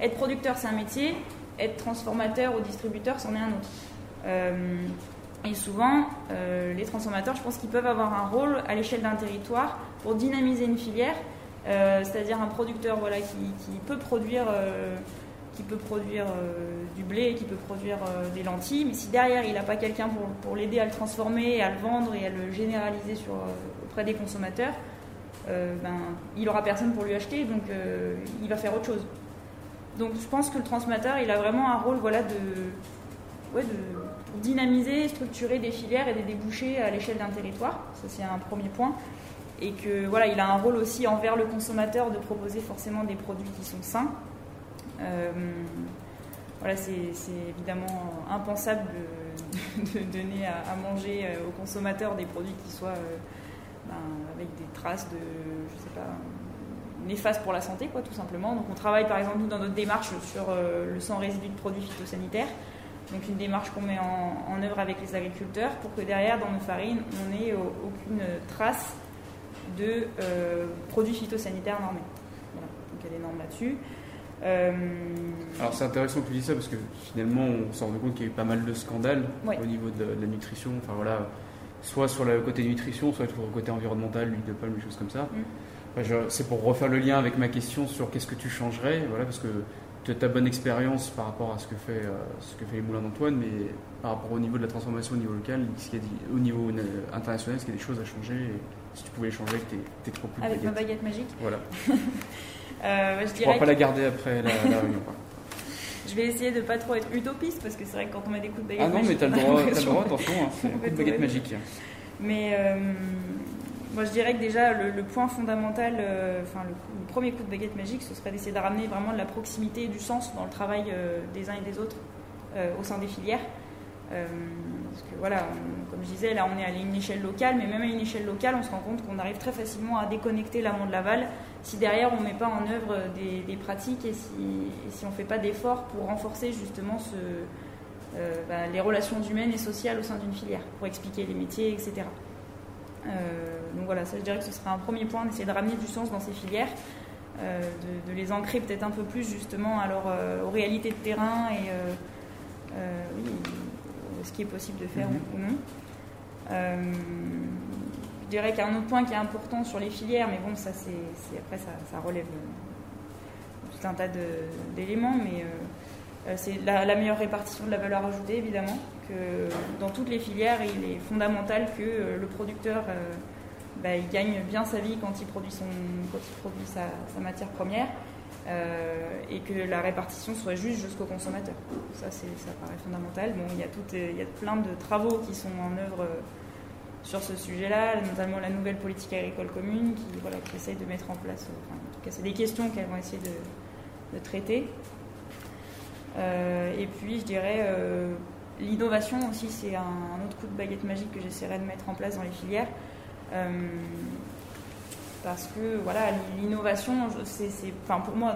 être producteur, c'est un métier. Être transformateur ou distributeur, c'en est un autre. Euh, et souvent, euh, les transformateurs, je pense qu'ils peuvent avoir un rôle à l'échelle d'un territoire pour dynamiser une filière, euh, c'est-à-dire un producteur voilà, qui, peut produire, qui peut produire du blé, qui peut produire des lentilles, mais si derrière il n'a pas quelqu'un pour, l'aider à le transformer, à le vendre et à le généraliser auprès des consommateurs, ben, il n'aura personne pour lui acheter, donc il va faire autre chose. Donc je pense que le transformateur, il a vraiment un rôle voilà, de, ouais, de dynamiser, structurer des filières et des débouchés à l'échelle d'un territoire. Ça, c'est un premier point. Et que voilà, il a un rôle aussi envers le consommateur de proposer forcément des produits qui sont sains. Euh, voilà, c'est évidemment impensable de, donner à, manger euh, aux consommateurs des produits qui soient euh, ben, avec des traces de, je sais pas, néfaste pour la santé, quoi, tout simplement. Donc on travaille par exemple nous dans notre démarche sur le sang résidu de produits phytosanitaires. Donc une démarche qu'on met en, œuvre avec les agriculteurs pour que derrière dans nos farines on n'ait aucune trace de euh, produits phytosanitaires normés. Voilà. Donc il y a des normes là-dessus. Euh, Alors c'est intéressant que tu dis ça parce que finalement on s'est rendu compte qu'il y a eu pas mal de scandales au niveau de, la nutrition. Enfin voilà, soit sur le côté nutrition, soit sur le côté environnemental, l'huile de palme, des choses comme ça. Mm c'est pour refaire le lien avec ma question sur qu'est-ce que tu changerais, voilà, parce que as ta bonne expérience par rapport à ce que fait, euh, ce que fait les moulins d'Antoine, mais par rapport au niveau de la transformation au niveau local, au niveau international, est-ce qu'il y a des choses à changer Si tu pouvais les changer avec tes, trois coups de Avec ma baguette magique Voilà. euh, je dirais pas la garder après la, réunion. Je vais essayer de pas trop être utopiste parce que c'est vrai que quand on met des coups de baguette magique. Ah non, mais t'as le droit, as le droit attention, hein, c'est un coup de baguette magique. Mais euh, moi, je dirais que déjà, le, point fondamental, euh, le, premier coup de baguette magique, ce serait d'essayer de ramener vraiment de la proximité et du sens dans le travail euh, des uns et des autres euh, au sein des filières. parce que voilà, comme je disais, là, on est à une échelle locale, mais même à une échelle locale, on se rend compte qu'on arrive très facilement à déconnecter l'amont de l'aval si derrière on ne met pas en œuvre des, pratiques et si, on ne fait pas d'efforts pour renforcer justement bah, les relations humaines et sociales au sein d'une filière, pour expliquer les métiers, etc. Euh, donc voilà, ça je dirais que ce serait un premier point d'essayer de ramener du sens dans ces filières, euh, de, les ancrer peut-être un peu plus justement euh, aux réalités de terrain et oui, ce qui est possible de faire mhm. ou non. je dirais qu'un autre point qui est important sur les filières, mais bon, ça c'est après ça, relève tout un tas d'éléments, mais c'est la, meilleure répartition de la valeur ajoutée évidemment que dans toutes les filières, il est fondamental que euh, le producteur euh, bah, gagne bien sa vie quand il produit, sa, matière première euh, et que la répartition soit juste jusqu'au consommateur. Ça, ça paraît fondamental. Bon, il, y a plein de travaux qui sont en œuvre sur ce sujet-là, notamment la nouvelle politique agricole commune qui, essaye de mettre en place. en tout cas, c'est des questions qu'elles vont essayer de traiter. Et puis, je dirais, L'innovation aussi, c'est un, autre coup de baguette magique que j'essaierai de mettre en place dans les filières. Euh, parce que voilà, l'innovation, enfin pour moi,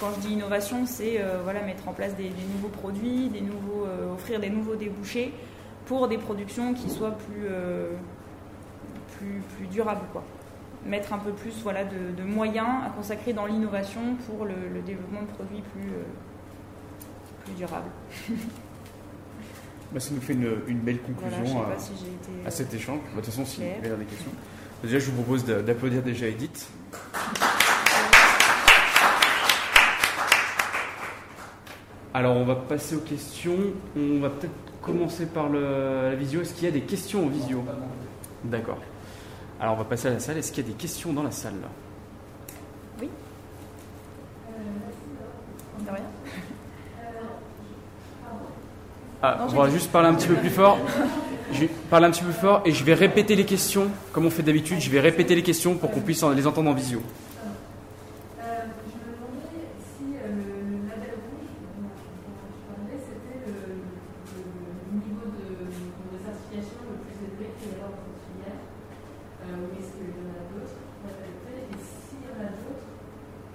quand je dis innovation, c'est euh, voilà, mettre en place des, nouveaux produits, des nouveaux, euh, offrir des nouveaux débouchés pour des productions qui soient plus, plus, plus, durables. Quoi. Mettre un peu plus voilà, de, moyens à consacrer dans l'innovation pour le, développement de produits plus, plus durables. Bah, ça nous fait une, belle conclusion à, cet échange. Bah, de toute façon, s'il y a des questions. Déjà, je vous propose d'applaudir déjà Edith. Alors, on va passer aux questions. On va peut-être commencer par le, la visio. Est-ce qu'il y a des questions en visio? D'accord. Alors, on va passer à la salle. Est-ce qu'il y a des questions dans la salle? De rien. Ah, Non, on va dit- juste parler un petit peu plus fort. Je vais parler un petit peu plus fort et je vais répéter les questions comme on fait d'habitude. Je vais répéter les questions pour qu'on puisse en- les entendre en visio. Euh, je me demandais si euh, le label rouge dont tu parlais, c'était le, niveau de, certification le plus élevé qu'il y a dans cette filière, euh, est-ce qu'il y en a d'autres Et s'il y en a d'autres,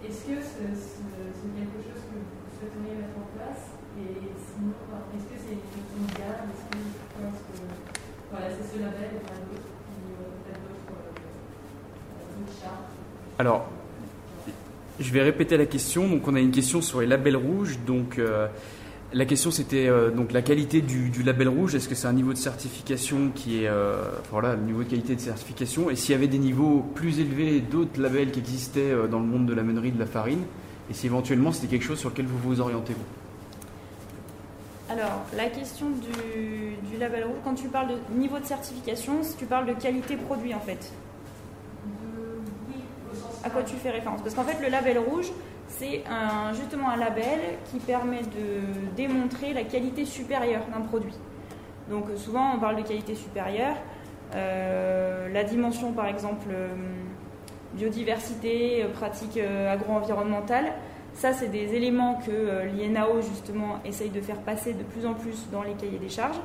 est-ce que ce- ce- c'est quelque chose que vous souhaiteriez mettre en place Alors, je vais répéter la question. Donc, on a une question sur les labels rouges. Donc, euh, la question c'était euh, donc la qualité du, label rouge. Est-ce que c'est un niveau de certification qui est euh, voilà le niveau de qualité de certification? Et s'il y avait des niveaux plus élevés, d'autres labels qui existaient dans le monde de la meunerie, de la farine? Et si éventuellement c'était quelque chose sur lequel vous vous orientez vous? Alors, la question du, label rouge, quand tu parles de niveau de certification, tu parles de qualité produit en fait. À quoi tu fais référence? Parce qu'en fait, le label rouge, c'est justement un label qui permet de démontrer la qualité supérieure d'un produit. Donc souvent, on parle de qualité supérieure. Euh, la dimension, par exemple, euh, biodiversité, euh, pratique agro-environnementale, ça, c'est des éléments que euh, l'INAO, justement, essaye de faire passer de plus en plus dans les cahiers des charges.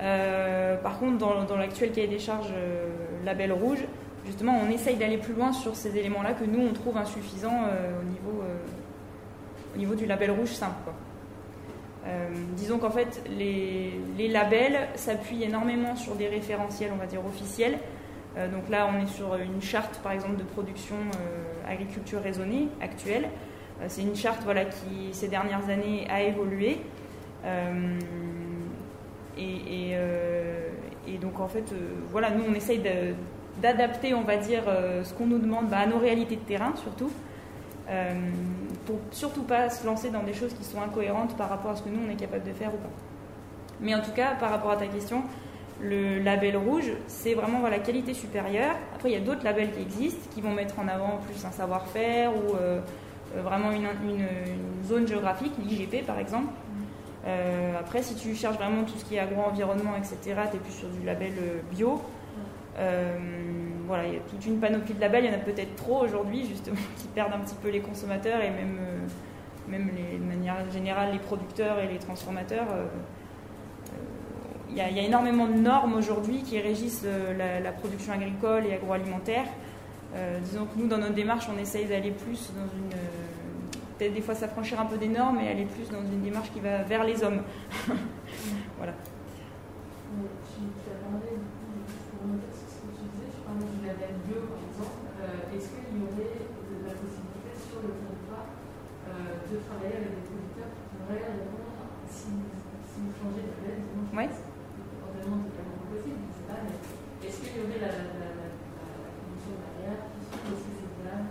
Euh, par contre, dans, l'actuel cahier des charges euh, label rouge, justement, on essaye d'aller plus loin sur ces éléments-là que nous, on trouve insuffisants au, niveau, au niveau du label rouge simple. disons qu'en fait, les, les labels s'appuient énormément sur des référentiels, on va dire, officiels. Euh, donc là, on est sur une charte, par exemple, de production euh, agriculture raisonnée actuelle. Euh, C'est une charte voilà, qui, ces dernières années, a évolué. Et, donc, en fait, voilà, nous, on essaye d'adapter, on va dire, ce qu'on nous demande bah, à nos réalités de terrain, surtout. Pour surtout pas se lancer dans des choses qui sont incohérentes par rapport à ce que nous, on est capable de faire ou pas. Mais en tout cas, par rapport à ta question, le label rouge, c'est vraiment voilà, qualité supérieure. Après, il y a d'autres labels qui existent, qui vont mettre en avant plus un savoir-faire ou euh, euh, vraiment une, une- une zone géographique, l'IGP par exemple. Euh, après, si tu cherches vraiment tout ce qui est agro-environnement, etc., tu es plus sur du label bio. Euh, voilà, il y a toute une panoplie de labels, il y en a peut-être trop aujourd'hui, justement, qui perdent un petit peu les consommateurs et même, même les, de manière générale les producteurs et les transformateurs. Il y, a, énormément de normes aujourd'hui qui régissent euh, la, production agricole et agroalimentaire. Euh, disons que nous, dans notre démarche, on essaye d'aller plus dans une. euh, Peut-être des fois s'affranchir un peu des normes et aller plus dans une démarche qui va vers les hommes. voilà. Tu as parlé, pour ce que tu disais, parlais du label par exemple. Euh, Est-ce qu'il y aurait de la possibilité sur le territoire euh, de travailler avec des producteurs qui pourraient répondre si, si vous changez de label disons, je Ouais. pense que Potentiellement, c'est pas vraiment possible, je ne sais pas, mais est-ce qu'il y aurait la, la, la, la, la condition barrière Est-ce que c'est là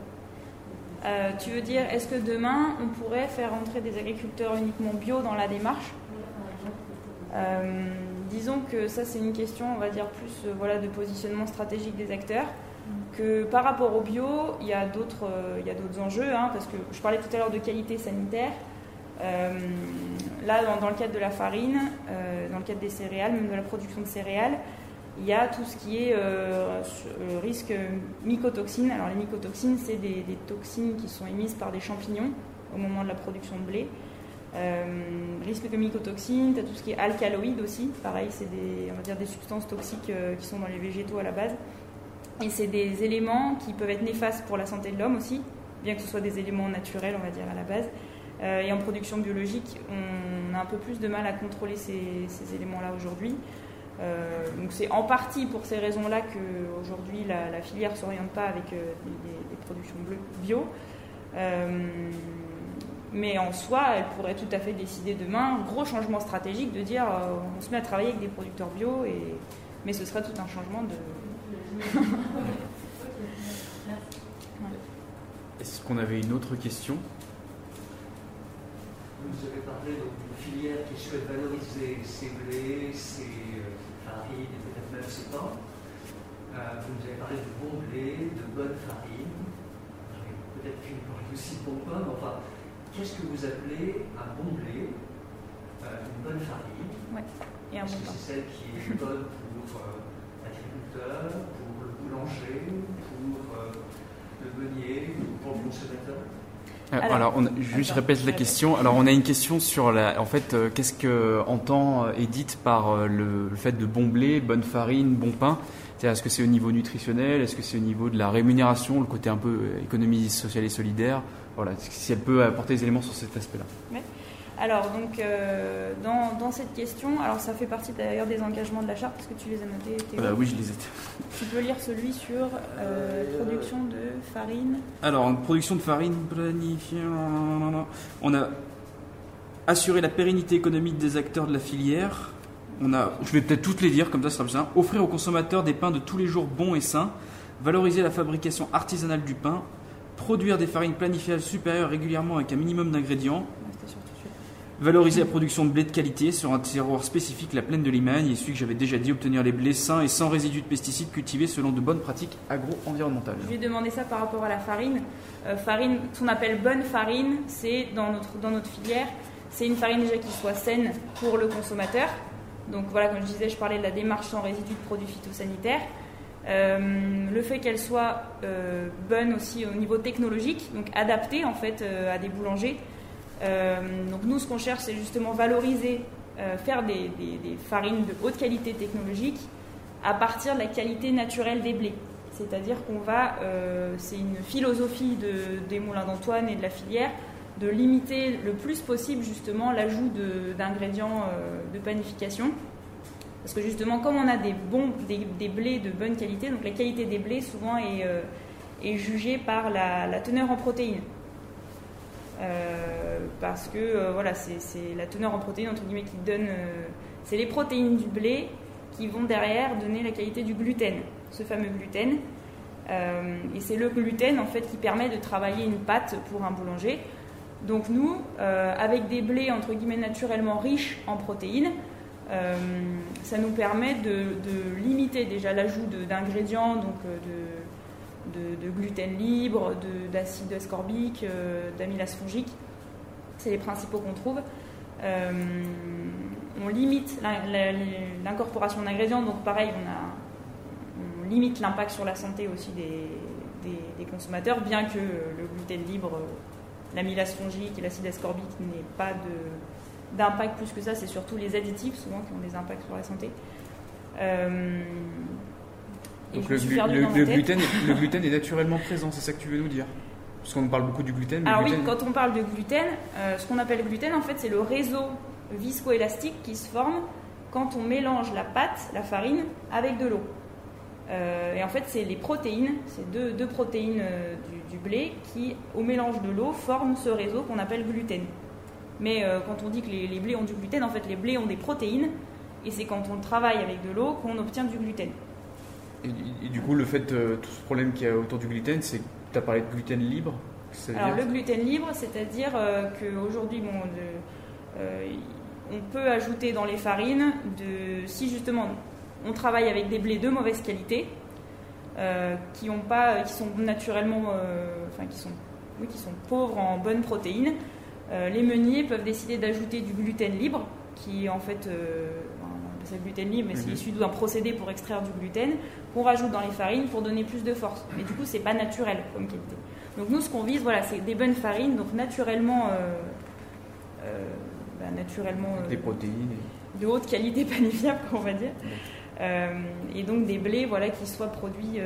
Euh, tu veux dire, est-ce que demain, on pourrait faire entrer des agriculteurs uniquement bio dans la démarche? Euh, disons que ça c'est une question, on va dire plus euh, voilà de positionnement stratégique des acteurs. Que par rapport au bio, il y a d'autres euh, enjeux, hein, parce que je parlais tout à l'heure de qualité sanitaire. Là, dans, le cadre de la farine, dans le cadre des céréales, même de la production de céréales, il y a tout ce qui est euh, euh, risque mycotoxines. Alors les mycotoxines, c'est des, toxines qui sont émises par des champignons au moment de la production de blé. Euh, risque de mycotoxines, tu as tout ce qui est alcaloïdes aussi, pareil, c'est des, on va dire des substances toxiques qui sont dans les végétaux à la base. Et c'est des éléments qui peuvent être néfastes pour la santé de l'homme aussi, bien que ce soit des éléments naturels, on va dire, à la base. Et en production biologique, on a un peu plus de mal à contrôler ces éléments-là aujourd'hui. Euh, donc c'est en partie pour ces raisons-là qu'aujourd'hui la, la filière ne s'oriente pas avec euh, des, productions bio. Euh, mais en soi, elle pourrait tout à fait décider demain, gros changement stratégique, de dire euh, on se met à travailler avec des producteurs bio, et... mais ce serait tout un changement de... Est-ce qu'on avait une autre question? Vous avez parlé d'une filière qui souhaite valoriser ses blés, ses euh, farines et peut-être même ses pains. Euh, vous nous avez parlé de bon blé, de bonne farine. Peut-être qu'une parle aussi de bon pain, mais enfin, qu'est-ce que vous appelez un bon blé, une bonne farine ouais. et un Est-ce bon que c'est celle qui est bonne pour l'agriculteur, pour le boulanger, pour le meunier, ou pour le consommateur? euh, alors, alors on, juste répète la question. Alors, on a une question sur la, en fait, euh, qu'est-ce que entend euh, Edith par euh, le, le, fait de bon blé, bonne farine, bon pain? Est-ce que c'est au niveau nutritionnel? Est-ce que c'est au niveau de la rémunération, le côté un peu économie sociale et solidaire? Voilà, si elle peut apporter des éléments sur cet aspect-là? Alors, donc, euh, dans, dans, cette question, alors ça fait partie d'ailleurs des engagements de la charte, parce que tu les as notés euh, Oui, je les ai. Tu peux lire celui sur euh, production de farine Alors, production de farine, planifiée. On a assuré la pérennité économique des acteurs de la filière. On a, je vais peut-être toutes les dire, comme ça, ce sera plus simple. Offrir aux consommateurs des pains de tous les jours bons et sains. Valoriser la fabrication artisanale du pain. Produire des farines planifiables supérieures régulièrement avec un minimum d'ingrédients Valoriser la production de blé de qualité sur un terroir spécifique, la plaine de Limagne, et celui que j'avais déjà dit, obtenir les blés sains et sans résidus de pesticides cultivés selon de bonnes pratiques agro-environnementales. Je vais demander ça par rapport à la farine. Euh, farine, ce qu'on appelle bonne farine, c'est dans notre, dans notre filière, c'est une farine déjà qui soit saine pour le consommateur. Donc voilà, comme je disais, je parlais de la démarche sans résidus de produits phytosanitaires. Euh, le fait qu'elle soit euh, bonne aussi au niveau technologique, donc adaptée en fait à des boulangers. Euh, donc nous, ce qu'on cherche, c'est justement valoriser, euh, faire des, farines de haute qualité technologique à partir de la qualité naturelle des blés. C'est-à-dire qu'on va, euh, c'est une philosophie de, des moulins d'Antoine et de la filière, de limiter le plus possible justement l'ajout d'ingrédients de, panification. Parce que justement, comme on a des, bons, des, blés de bonne qualité, donc la qualité des blés souvent est, jugée par la teneur en protéines. Euh, parce que euh, voilà, c'est la teneur en protéines entre guillemets qui donne, euh, c'est les protéines du blé qui vont derrière donner la qualité du gluten, ce fameux gluten. et c'est le gluten en fait qui permet de travailler une pâte pour un boulanger. Donc nous, avec des blés entre guillemets naturellement riches en protéines, ça nous permet de, de limiter déjà l'ajout d'ingrédients, donc de, de, gluten libre, d'acide ascorbique, euh, d'amylase fongique. C'est les principaux qu'on trouve. Euh, on limite l'incorporation d'ingrédients, donc pareil, on, on limite l'impact sur la santé aussi des, consommateurs, bien que le gluten libre, l'amylase fongique et l'acide ascorbique n'aient pas d'impact plus que ça, c'est surtout les additifs souvent qui ont des impacts sur la santé. Euh, donc le, le, le, gluten, le, gluten, est naturellement présent, c'est ça que tu veux nous dire? Parce qu'on parle beaucoup du gluten. Alors gluten... oui, quand on parle de gluten, euh, ce qu'on appelle gluten, en fait, c'est le réseau viscoélastique qui se forme quand on mélange la pâte, la farine, avec de l'eau. Euh, et en fait, c'est les protéines, c'est deux, deux, protéines euh, du, du, blé qui, au mélange de l'eau, forment ce réseau qu'on appelle gluten. Mais euh, quand on dit que les, les, blés ont du gluten, en fait, les blés ont des protéines, et c'est quand on travaille avec de l'eau qu'on obtient du gluten. Et, et, du coup, le fait, euh, tout ce problème qu'il y a autour du gluten, c'est que tu as parlé de gluten libre Alors, le gluten libre, c'est-à-dire euh, qu'aujourd'hui, bon, euh, on peut ajouter dans les farines, de, si justement on travaille avec des blés de mauvaise qualité, euh, qui, ont pas, qui sont naturellement, enfin, qui sont, oui, qui sont pauvres en bonnes protéines, les meuniers peuvent décider d'ajouter du gluten libre, qui en fait c'est le gluten libre, mais c'est issu d'un procédé pour extraire du gluten qu'on rajoute dans les farines pour donner plus de force. Mais du coup, c'est pas naturel comme qualité. Donc nous, ce qu'on vise, voilà, c'est des bonnes farines, donc naturellement, euh, euh, bah, naturellement des protéines, de haute qualité panifiable, on va dire, euh, et donc des blés, voilà, qui soient produits,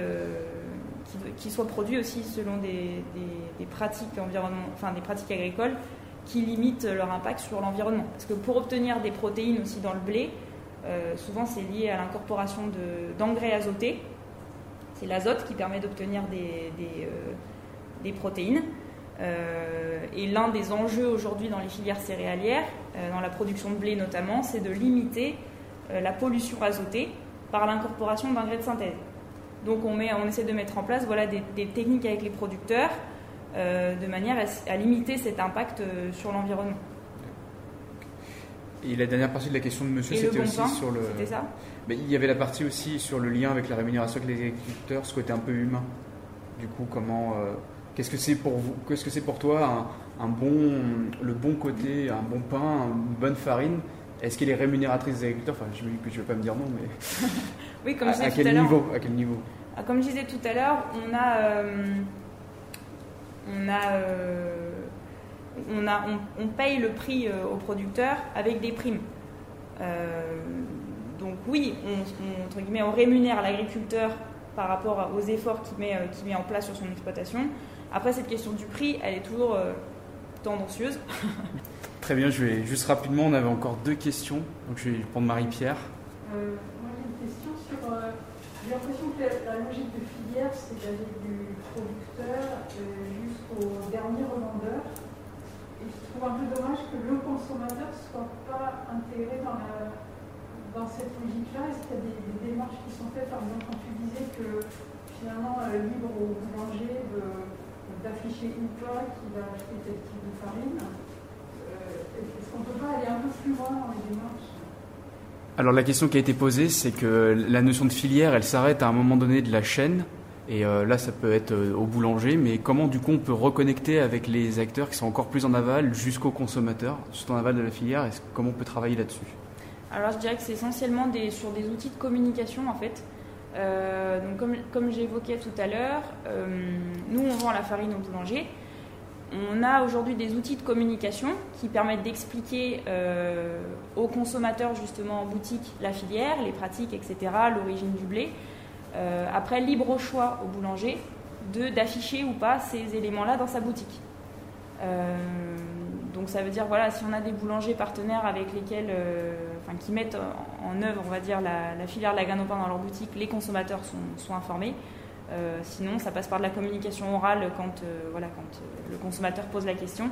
qui, qui, soient produits aussi selon des, des, des pratiques environnement, enfin des pratiques agricoles qui limitent leur impact sur l'environnement. Parce que pour obtenir des protéines aussi dans le blé, euh, souvent, c'est lié à l'incorporation d'engrais de, azotés. C'est l'azote qui permet d'obtenir des, euh, protéines. Euh, et l'un des enjeux aujourd'hui dans les filières céréalières, dans la production de blé notamment, c'est de limiter la pollution azotée par l'incorporation d'engrais de synthèse. Donc on, essaie de mettre en place voilà, des, techniques avec les producteurs de manière à, limiter cet impact sur l'environnement. Et la dernière partie de la question de monsieur, c'était bon aussi pain, sur le. C'était ça? Il y avait la partie aussi sur le lien avec la rémunération avec les agriculteurs, ce côté un peu humain. Du coup, comment, euh, qu'est-ce que c'est pour vous, qu'est-ce que c'est pour toi un, un bon, le bon côté, un bon pain, une bonne farine? Est-ce qu'elle est rémunératrice des agriculteurs? Enfin, je me dis que tu veux pas me dire non, mais Oui, comme à, je à disais tout à quel l'heure. niveau À quel niveau? Ah, Comme je disais tout à l'heure, on a, euh, on a, euh, on a, on, on paye le prix euh, aux producteurs avec des primes. Euh, donc oui, on, on- entre guillemets, on rémunère l'agriculteur par rapport aux efforts qu'il met, euh, qu'il met en place sur son exploitation. Après, cette question du prix, elle est toujours euh, tendancieuse. Très bien, je vais juste rapidement, on avait encore deux questions, donc je vais prendre Marie-Pierre. Euh, moi j'ai une question sur. euh, j'ai l'impression que la, la logique de filière, c'est d'aller du producteur euh, jusqu'au dernier revendeur. Et je trouve un peu dommage que le consommateur ne soit pas intégré dans, cette logique-là. Est-ce qu'il y a des, démarches qui sont faites Par exemple, quand tu disais que finalement, euh, libre au boulanger d'afficher ou pas qui va acheter tel type de farine, euh, est-ce qu'on ne peut pas aller un peu plus loin dans les démarches? Alors la question qui a été posée, c'est que la notion de filière, elle s'arrête à un moment donné de la chaîne. Et euh, là, ça peut être euh, au boulanger, mais comment du coup on peut reconnecter avec les acteurs qui sont encore plus en aval jusqu'au consommateur, juste en aval de la filière? Est-ce- Comment on peut travailler là-dessus? Alors je dirais que c'est essentiellement sur des outils de communication en fait. Euh, donc comme, j'évoquais tout à l'heure, nous on vend la farine au boulanger. On a aujourd'hui des outils de communication qui permettent d'expliquer euh, aux consommateurs justement en boutique la filière, les pratiques, etc., l'origine du blé. Euh, après, libre choix au boulanger de d'afficher ou pas ces éléments-là dans sa boutique. Euh, donc ça veut dire voilà si on a des boulangers partenaires avec lesquels euh, enfin, qui mettent en, œuvre on va dire la, filière de la graine au pain dans leur boutique les consommateurs sont, sont informés sinon ça passe par de la communication orale quand voilà quand le consommateur pose la question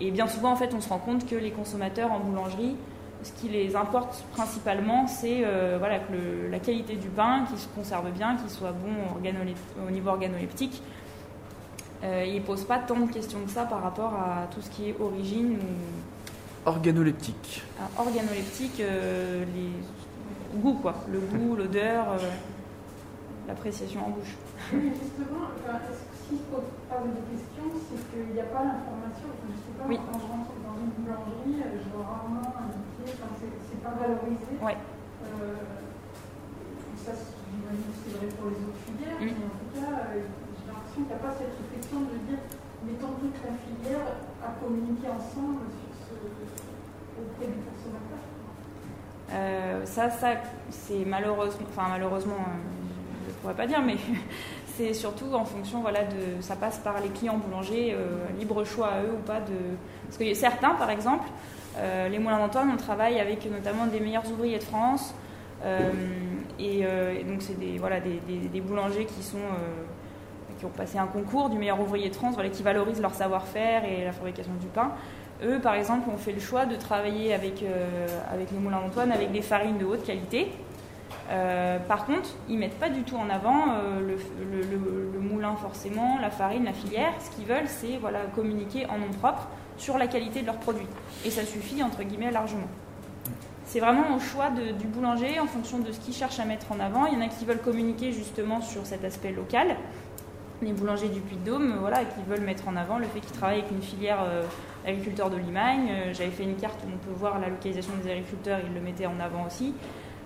et bien souvent en fait on se rend compte que les consommateurs en boulangerie ce qui les importe principalement c'est euh, voilà que le- la qualité du pain qu'il se conserve bien qu'il soit bon au niveau organoleptique euh, ils ne posent pas tant de questions que ça par rapport à tout ce qui est origine ou Organoleptique. ah, organoleptique, euh, les goûts quoi, le goût, l'odeur, euh, l'appréciation en bouche. Oui, justement, si je pose pas de questions, c'est qu'il n'y a pas l'information. Enfin, je sais pas, Oui. quand je rentre dans une boulangerie, je vois rarement c'est pas valorisé. Ouais. Euh, ça, c'est- vrai pour les autres filières, mais en tout cas, euh, j'ai l'impression qu'il n'y a pas cette réflexion de dire, mettons toute la filière à communiquer ensemble sur ce, auprès du consommateur. Euh, ça, ça c'est malheureusement, enfin malheureusement, euh, je ne pourrais pas dire, mais c'est surtout en fonction, voilà, de, ça passe par les clients boulangers, euh, libre choix à eux ou pas de, parce que certains, par exemple, euh, les moulins d'Antoine, on travaille avec notamment des meilleurs ouvriers de France, euh, et, euh, et donc c'est des, voilà, des, boulangers qui sont qui ont passé un concours du meilleur ouvrier de France, voilà, qui valorisent leur savoir-faire et la fabrication du pain. Eux, par exemple, ont fait le choix de travailler avec, avec les moulins d'Antoine avec des farines de haute qualité. Par contre, ils mettent pas du tout en avant le- le moulin forcément, la farine, la filière. Ce qu'ils veulent, c'est voilà, communiquer en nom propre sur la qualité de leurs produits. Et ça suffit, entre guillemets, largement. C'est vraiment au choix du boulanger en fonction de ce qu'il cherche à mettre en avant. Il y en a qui veulent communiquer justement sur cet aspect local. Les boulangers du Puy-de-Dôme, euh, voilà, qui veulent mettre en avant le fait qu'ils travaillent avec une filière euh, agriculteur de Limagne. Euh, J'avais fait une carte où on peut voir la localisation des agriculteurs, ils le mettaient en avant aussi.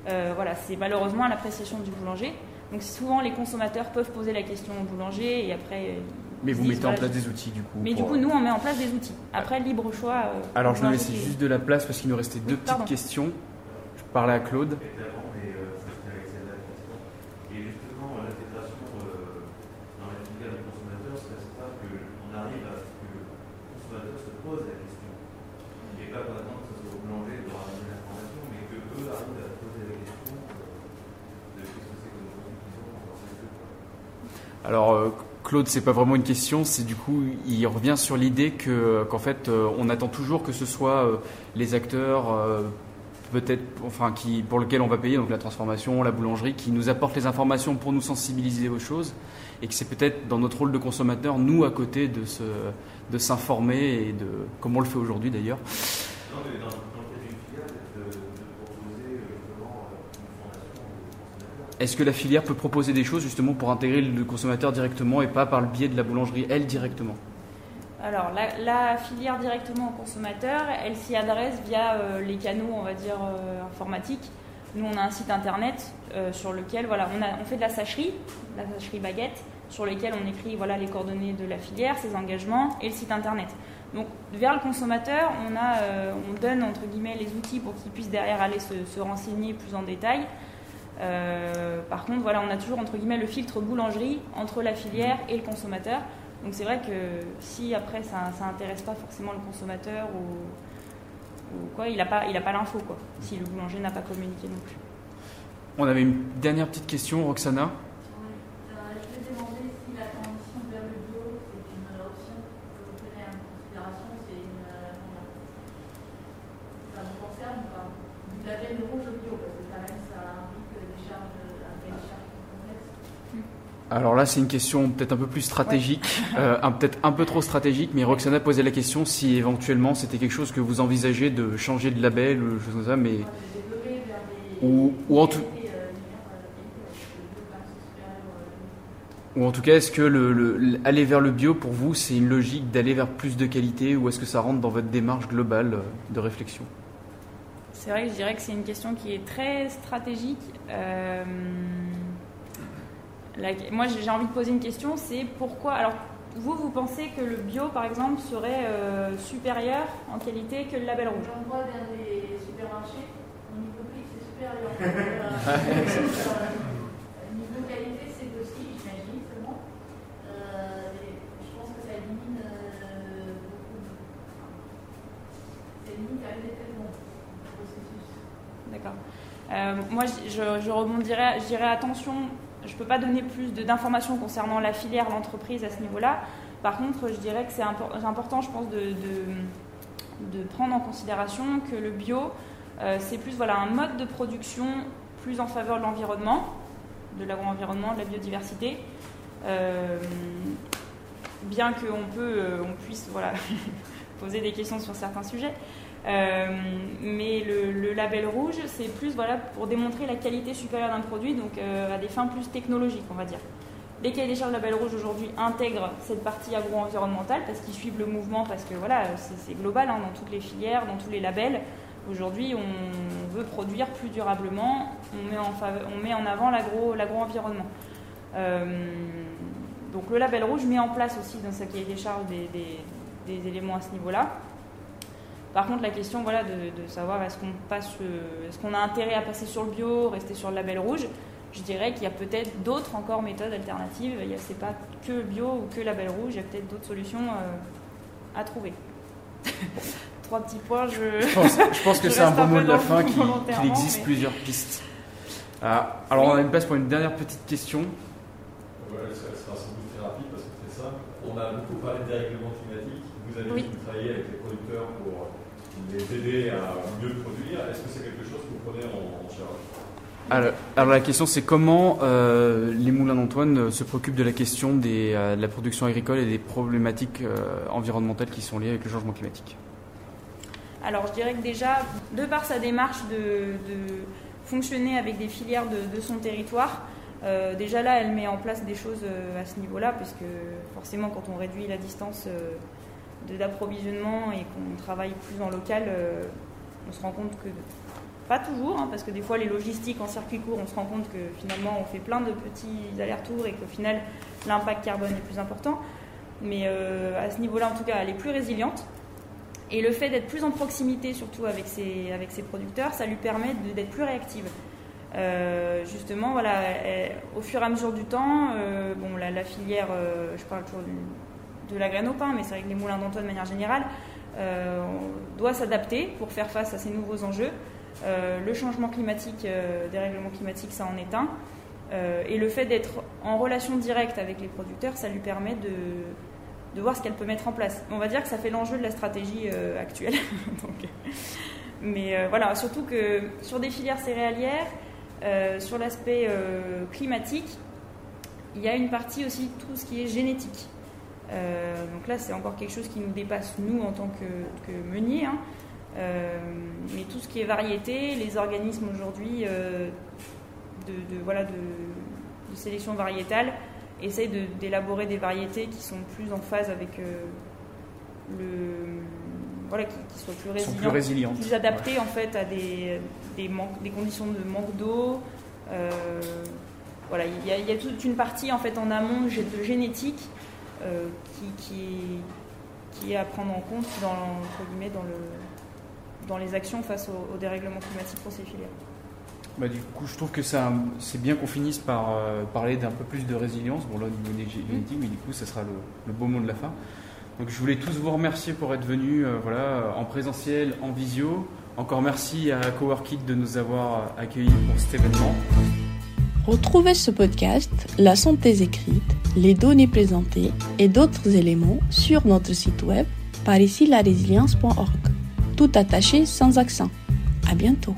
Euh, voilà, c'est malheureusement à l'appréciation du boulanger. Donc souvent les consommateurs peuvent poser la question au boulanger et après. Euh, Mais vous mettez en place des outils du coup. Mais du coup, nous on met en place des outils. Après, libre choix. euh, Alors je laisser qui- juste de la place parce qu'il nous restait deux petites questions. Je parlais à Claude. Euh, euh, euh, euh. Alors euh, Claude, c'est pas vraiment une question, c'est du coup, il revient sur l'idée que qu'en fait, euh, on attend toujours que ce soit euh, les acteurs euh, peut-être, enfin, qui pour lesquels on va payer, donc la transformation, la boulangerie, qui nous apportent les informations pour nous sensibiliser aux choses, et que c'est peut-être dans notre rôle de consommateur, nous à côté, de se, de s'informer et de, comme on le fait aujourd'hui d'ailleurs. Non, mais dans, dans le cas d'une filière, est-ce que la filière peut proposer des choses justement pour intégrer le consommateur directement et pas par le biais de la boulangerie, elle, directement? Alors, la, filière directement au consommateur, elle s'y adresse via euh, les canaux, on va dire, euh, informatiques. Nous, on a un site internet euh, sur lequel voilà, on, fait de la sacherie, la sacherie baguette, sur lequel on écrit voilà, les coordonnées de la filière, ses engagements et le site internet. Donc, vers le consommateur, on, donne entre guillemets les outils pour qu'il puisse derrière aller se renseigner plus en détail. Euh, par contre, voilà, on a toujours entre guillemets le filtre boulangerie entre la filière et le consommateur. Donc c'est vrai que si après ça, ça intéresse pas forcément le consommateur ou, quoi, il n'a pas, il a pas l'info quoi. Si le boulanger n'a pas communiqué non plus. On avait une dernière petite question, Roxana. Oui. Euh, je vais demander si la transition vers le bio, c'est une option que vous prenez en considération, c'est une. euh, comment ça vous concerne ou pas Du label rouge au bio, parce que quand même ça implique des charges, un cahier de charges complexes. Alors là, c'est une question peut-être un peu plus stratégique, euh, peut-être un peu trop stratégique, mais Roxana posait la question si éventuellement c'était quelque chose que vous envisagez de changer de label ou des choses comme ça, mais. Ou- ou en tout- ou en tout cas, est-ce que le, le- aller vers le bio pour vous, c'est une logique d'aller vers plus de qualité ou est-ce que ça rentre dans votre démarche globale de réflexion? C'est vrai que je dirais que c'est une question qui est très stratégique. Euh, la- moi, j'ai envie de poser une question, c'est pourquoi Alors, vous, vous pensez que le bio, par exemple, serait euh, supérieur en qualité que le label rouge? J'en vois dans les supermarchés, au niveau prix, c'est supérieur. Euh, niveau qualité, c'est aussi, j'imagine, seulement. Euh, et je pense que ça élimine euh, beaucoup. Ça élimine quand même des traitements, le processus. D'accord. Euh, moi, je, je- je rebondirais, je dirais attention, je ne peux pas donner plus d'informations concernant la filière, l'entreprise à ce niveau-là. Par contre, je dirais que c'est impor- c'est important, je pense, de, de- prendre en considération que le bio, euh, c'est plus voilà, un mode de production plus en faveur de l'environnement, de l'agro-environnement, de la biodiversité. Euh, bien qu'on peut, euh, puisse voilà, poser des questions sur certains sujets. Euh, mais le, label rouge, c'est plus voilà, pour démontrer la qualité supérieure d'un produit, donc euh, à des fins plus technologiques, on va dire. Les cahiers des charges label rouge aujourd'hui intègrent cette partie agro-environnementale parce qu'ils suivent le mouvement, parce que voilà, c'est global hein, dans toutes les filières, dans tous les labels. Aujourd'hui, on veut produire plus durablement, on met en, avant l'agro- l'agro-environnement. Euh, donc le label rouge met en place aussi dans sa cahier des charges des éléments à ce niveau-là. Par contre, la question voilà, de, de savoir est-ce qu'on passe, euh, est-ce qu'on a intérêt à passer sur le bio, rester sur le label rouge, je dirais qu'il y a peut-être d'autres encore méthodes alternatives. Il y a- C'est pas que le bio ou que le label rouge, il y a peut-être d'autres solutions euh, à trouver. Trois petits points, je. Je pense, je pense que c'est un bon mot de la fin qui- qu'il existe mais- plusieurs pistes. Ah, alors on a une place pour une dernière petite question. Voilà, ça sera sans doute très rapide parce que c'est très simple. On a beaucoup parlé de dérèglement climatique. Vous avez Oui. travaillez avec les producteurs pour les aider à mieux produire. Est-ce que c'est quelque chose que vous prenez en, en charge Alors, alors la question c'est comment euh, les moulins d'Antoine euh, se préoccupent de la question des, euh, de la production agricole et des problématiques euh, environnementales qui sont liées avec le changement climatique? Alors, je dirais que déjà, de par sa démarche de, de fonctionner avec des filières de, de son territoire, euh, déjà là, elle met en place des choses à ce niveau-là, parce que forcément, quand on réduit la distance euh, d'approvisionnement et qu'on travaille plus en local, euh, on se rend compte que, pas toujours, hein, parce que des fois, les logistiques en circuit court, on se rend compte que finalement, on fait plein de petits allers-retours et qu'au final, l'impact carbone est plus important. Mais euh, à ce niveau-là, en tout cas, elle est plus résiliente. Et le fait d'être plus en proximité, surtout avec ses, avec ses producteurs, ça lui permet d'être plus réactive. Euh, justement, voilà, au fur et à mesure du temps, bon, la, filière, je parle toujours du- de la graine au pain, mais c'est vrai que les moulins d'Antoine de manière générale, euh, doit s'adapter pour faire face à ces nouveaux enjeux. Euh, le changement climatique, euh, dérèglement climatique, ça en est un. Et le fait d'être en relation directe avec les producteurs, ça lui permet de, voir ce qu'elle peut mettre en place. On va dire que ça fait l'enjeu de la stratégie actuelle. Mais voilà, surtout que sur des filières céréalières, sur l'aspect climatique, il y a une partie aussi tout ce qui est génétique. Euh, donc là, c'est encore quelque chose qui nous dépasse, nous, en tant que, que meuniers. hein. Euh, mais tout ce qui est variété, les organismes aujourd'hui euh, de, voilà, de, sélection variétale essaye d'élaborer des variétés qui sont plus en phase avec le voilà, qui, soient plus résilientes, plus, résilientes. plus adaptées en fait à des, des, des conditions de manque d'eau. Voilà, il y, y, a toute une partie en fait en amont de génétique euh, qui, qui, qui, est à prendre en compte dans, entre guillemets, dans, le, dans les actions face au, au dérèglement climatique pour ces filières. Bah, du coup, je trouve que c'est bien qu'on finisse par euh, parler d'un peu plus de résilience. Bon, là, au niveau mmh. génétique, mais du coup, ça sera le, le beau mot de la fin. Donc je voulais tous vous remercier pour être venus euh, voilà, en présentiel, en visio. Encore merci à Coworkit de nous avoir accueillis pour cet événement. Retrouvez ce podcast, la synthèse écrite, les données présentées et d'autres éléments sur notre site web par ici. Tout attaché sans accent. À bientôt.